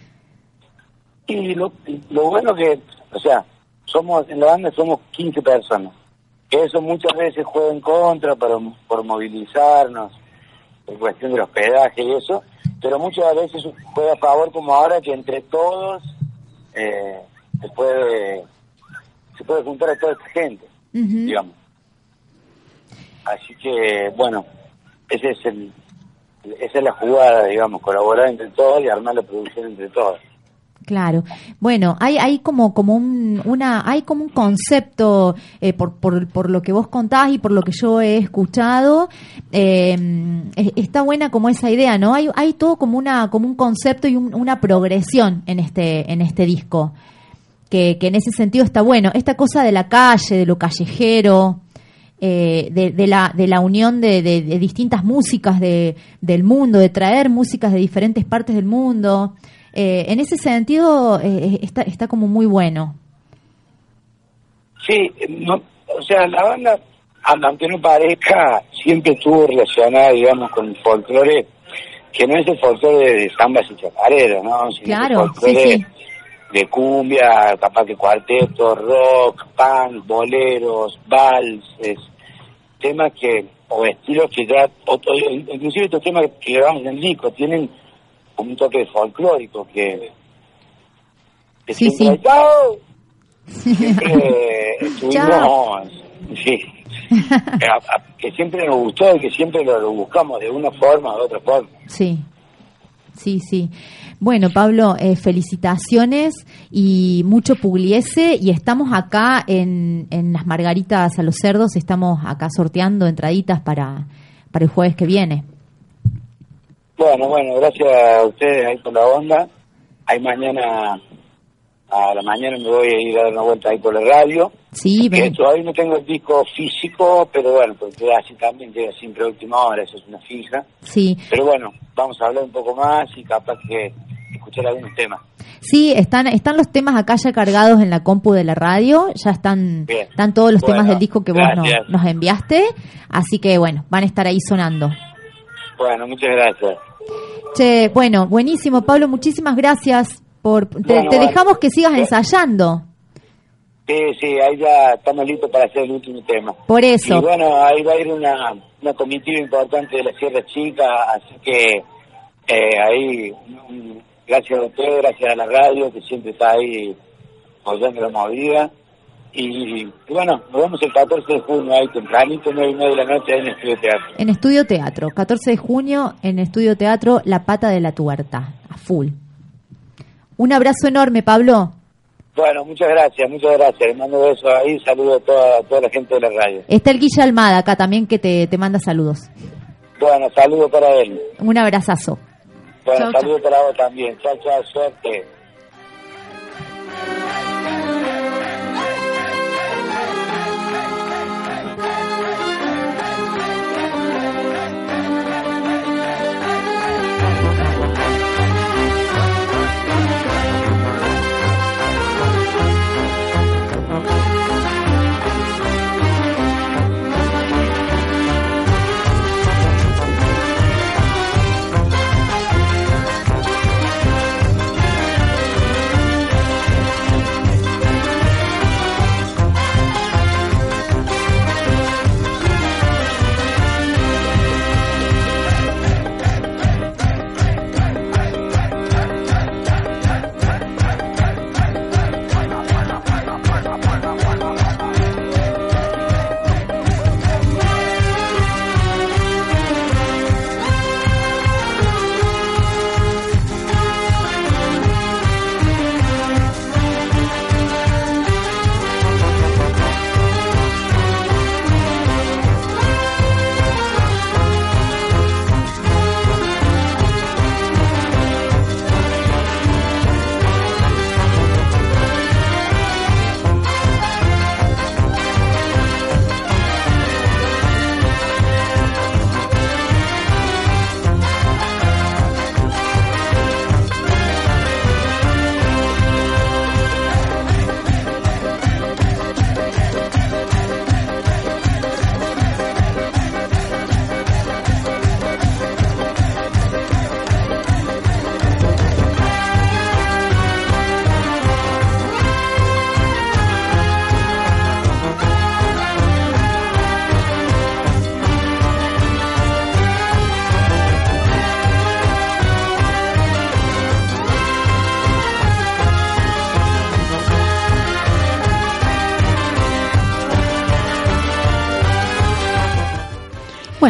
Y lo, lo bueno que, o sea, somos en la banda somos 15 personas. Que eso muchas veces juega en contra para, por movilizarnos, en cuestión del hospedaje y eso, pero muchas veces juega a favor como ahora que entre todos eh, se puede se puede juntar a toda esta gente, digamos. Así que, bueno, ese es el, esa es la jugada, digamos, colaborar entre todos y armar la producción entre todos. Claro. Bueno, hay, hay como, como un, una, hay como un concepto, eh, por, por, por lo que vos contás y por lo que yo he escuchado, es- está buena como esa idea, ¿no? Hay, hay todo como una, como un concepto y un- una progresión en este, en este disco. Que, que en ese sentido está bueno. Esta cosa de la calle, de lo callejero, eh, de, de la, de la unión de, de- de distintas músicas de, del mundo, de traer músicas de diferentes partes del mundo. Eh, en ese sentido eh, está, está como muy bueno. Sí, no, o sea, la banda, aunque no parezca, siempre estuvo relacionada, digamos, con el folclore, que no es el folclore de zambas y chacareros, ¿no? Sino Claro, el folclore sí, sí. de cumbia, capaz que cuarteto, rock, punk, boleros, valses, temas que, o estilos que ya, o- inclusive estos temas que llevamos en el disco, tienen un toque folclórico que... que Sí, siempre sí. ¡Chao! siempre estuvimos, sí, que siempre nos gustó y que siempre lo, lo buscamos de una forma o de otra forma. Sí, sí, sí. Bueno, Pablo, eh, felicitaciones y mucho pugliese. Y estamos acá en, en las Margaritas a los Cerdos, estamos acá sorteando entraditas para, para el jueves que viene. Bueno, bueno, gracias a ustedes ahí por la onda. Ahí mañana, a la mañana me voy a ir a dar una vuelta ahí por la radio. Sí, ven. todavía no tengo el disco físico, pero bueno, porque así también llega siempre a última hora, eso es una fija. Sí, Pero bueno, vamos a hablar un poco más y capaz que escuchar algunos temas. sí, están, están los temas acá ya cargados en la compu de la radio, ya están, Bien. están todos los Bueno, temas del disco que vos nos, nos enviaste, así que bueno, van a estar ahí sonando. Bueno, muchas gracias. Che, bueno, buenísimo, Pablo, muchísimas gracias por... Te, Bueno, te vale. dejamos que sigas ensayando, Sí, sí, ahí ya estamos listos para hacer el último tema. por eso. Y bueno, ahí va a ir una, una comitiva importante de la Sierra Chica, así que eh, ahí, mm, gracias a ustedes, gracias a la radio que siempre está ahí apoyando la movida. Y, y bueno, nos vemos el 14 de junio ahí tempranito, 9 y media de la noche en Estudio Teatro. En Estudio Teatro, 14 de junio, en Estudio Teatro, La Pata de la Tuerta, a full. Un abrazo enorme, Pablo. Bueno, muchas gracias, muchas gracias. Les mando besos ahí, saludo a toda, a toda la gente de la radio. Está el Guilla Almada acá también que te, te manda saludos. Bueno, saludo para él. Un abrazazo. Bueno, Chau, saludo para vos también. Chao, chao, suerte.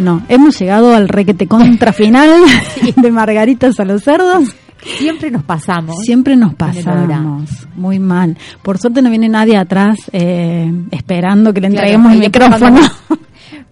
Bueno, hemos llegado al requete contra final de Margaritas a los cerdos. Siempre nos pasamos. Siempre nos pasamos muy mal. Por suerte no viene nadie atrás eh, esperando que le entreguemos el micrófono.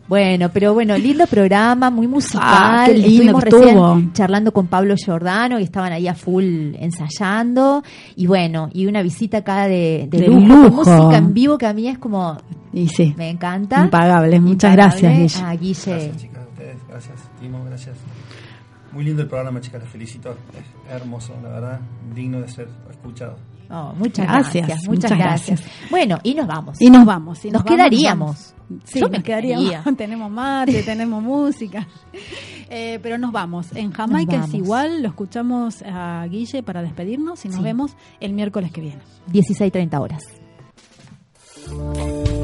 Bueno, pero bueno, lindo programa, muy musical. Ah, qué lindo Estuvimos recién estuvo. charlando con Pablo Giordano y estaban ahí a full ensayando. Y bueno, y una visita acá de, de De lujo. música en vivo que a mí es como, Y sí, me encanta. impagable. Muchas Impagable. gracias, Guille. A Guille. Gracias, chicas, a ustedes. Gracias, Timo, gracias. Muy lindo el programa, chicas, las felicito. Es hermoso, la verdad, digno de ser escuchado. Oh, muchas Gracias, gracias, muchas, muchas gracias. Bueno, y nos vamos. Y nos vamos. y Nos vamos, quedaríamos. vamos. Sí, Yo nos me quedaríamos. quedaría. tenemos mate, tenemos música. Eh, pero nos vamos. En Jamaica es igual. Lo escuchamos a Guille para despedirnos y nos Sí. vemos el miércoles que viene. 16.30 horas. Thank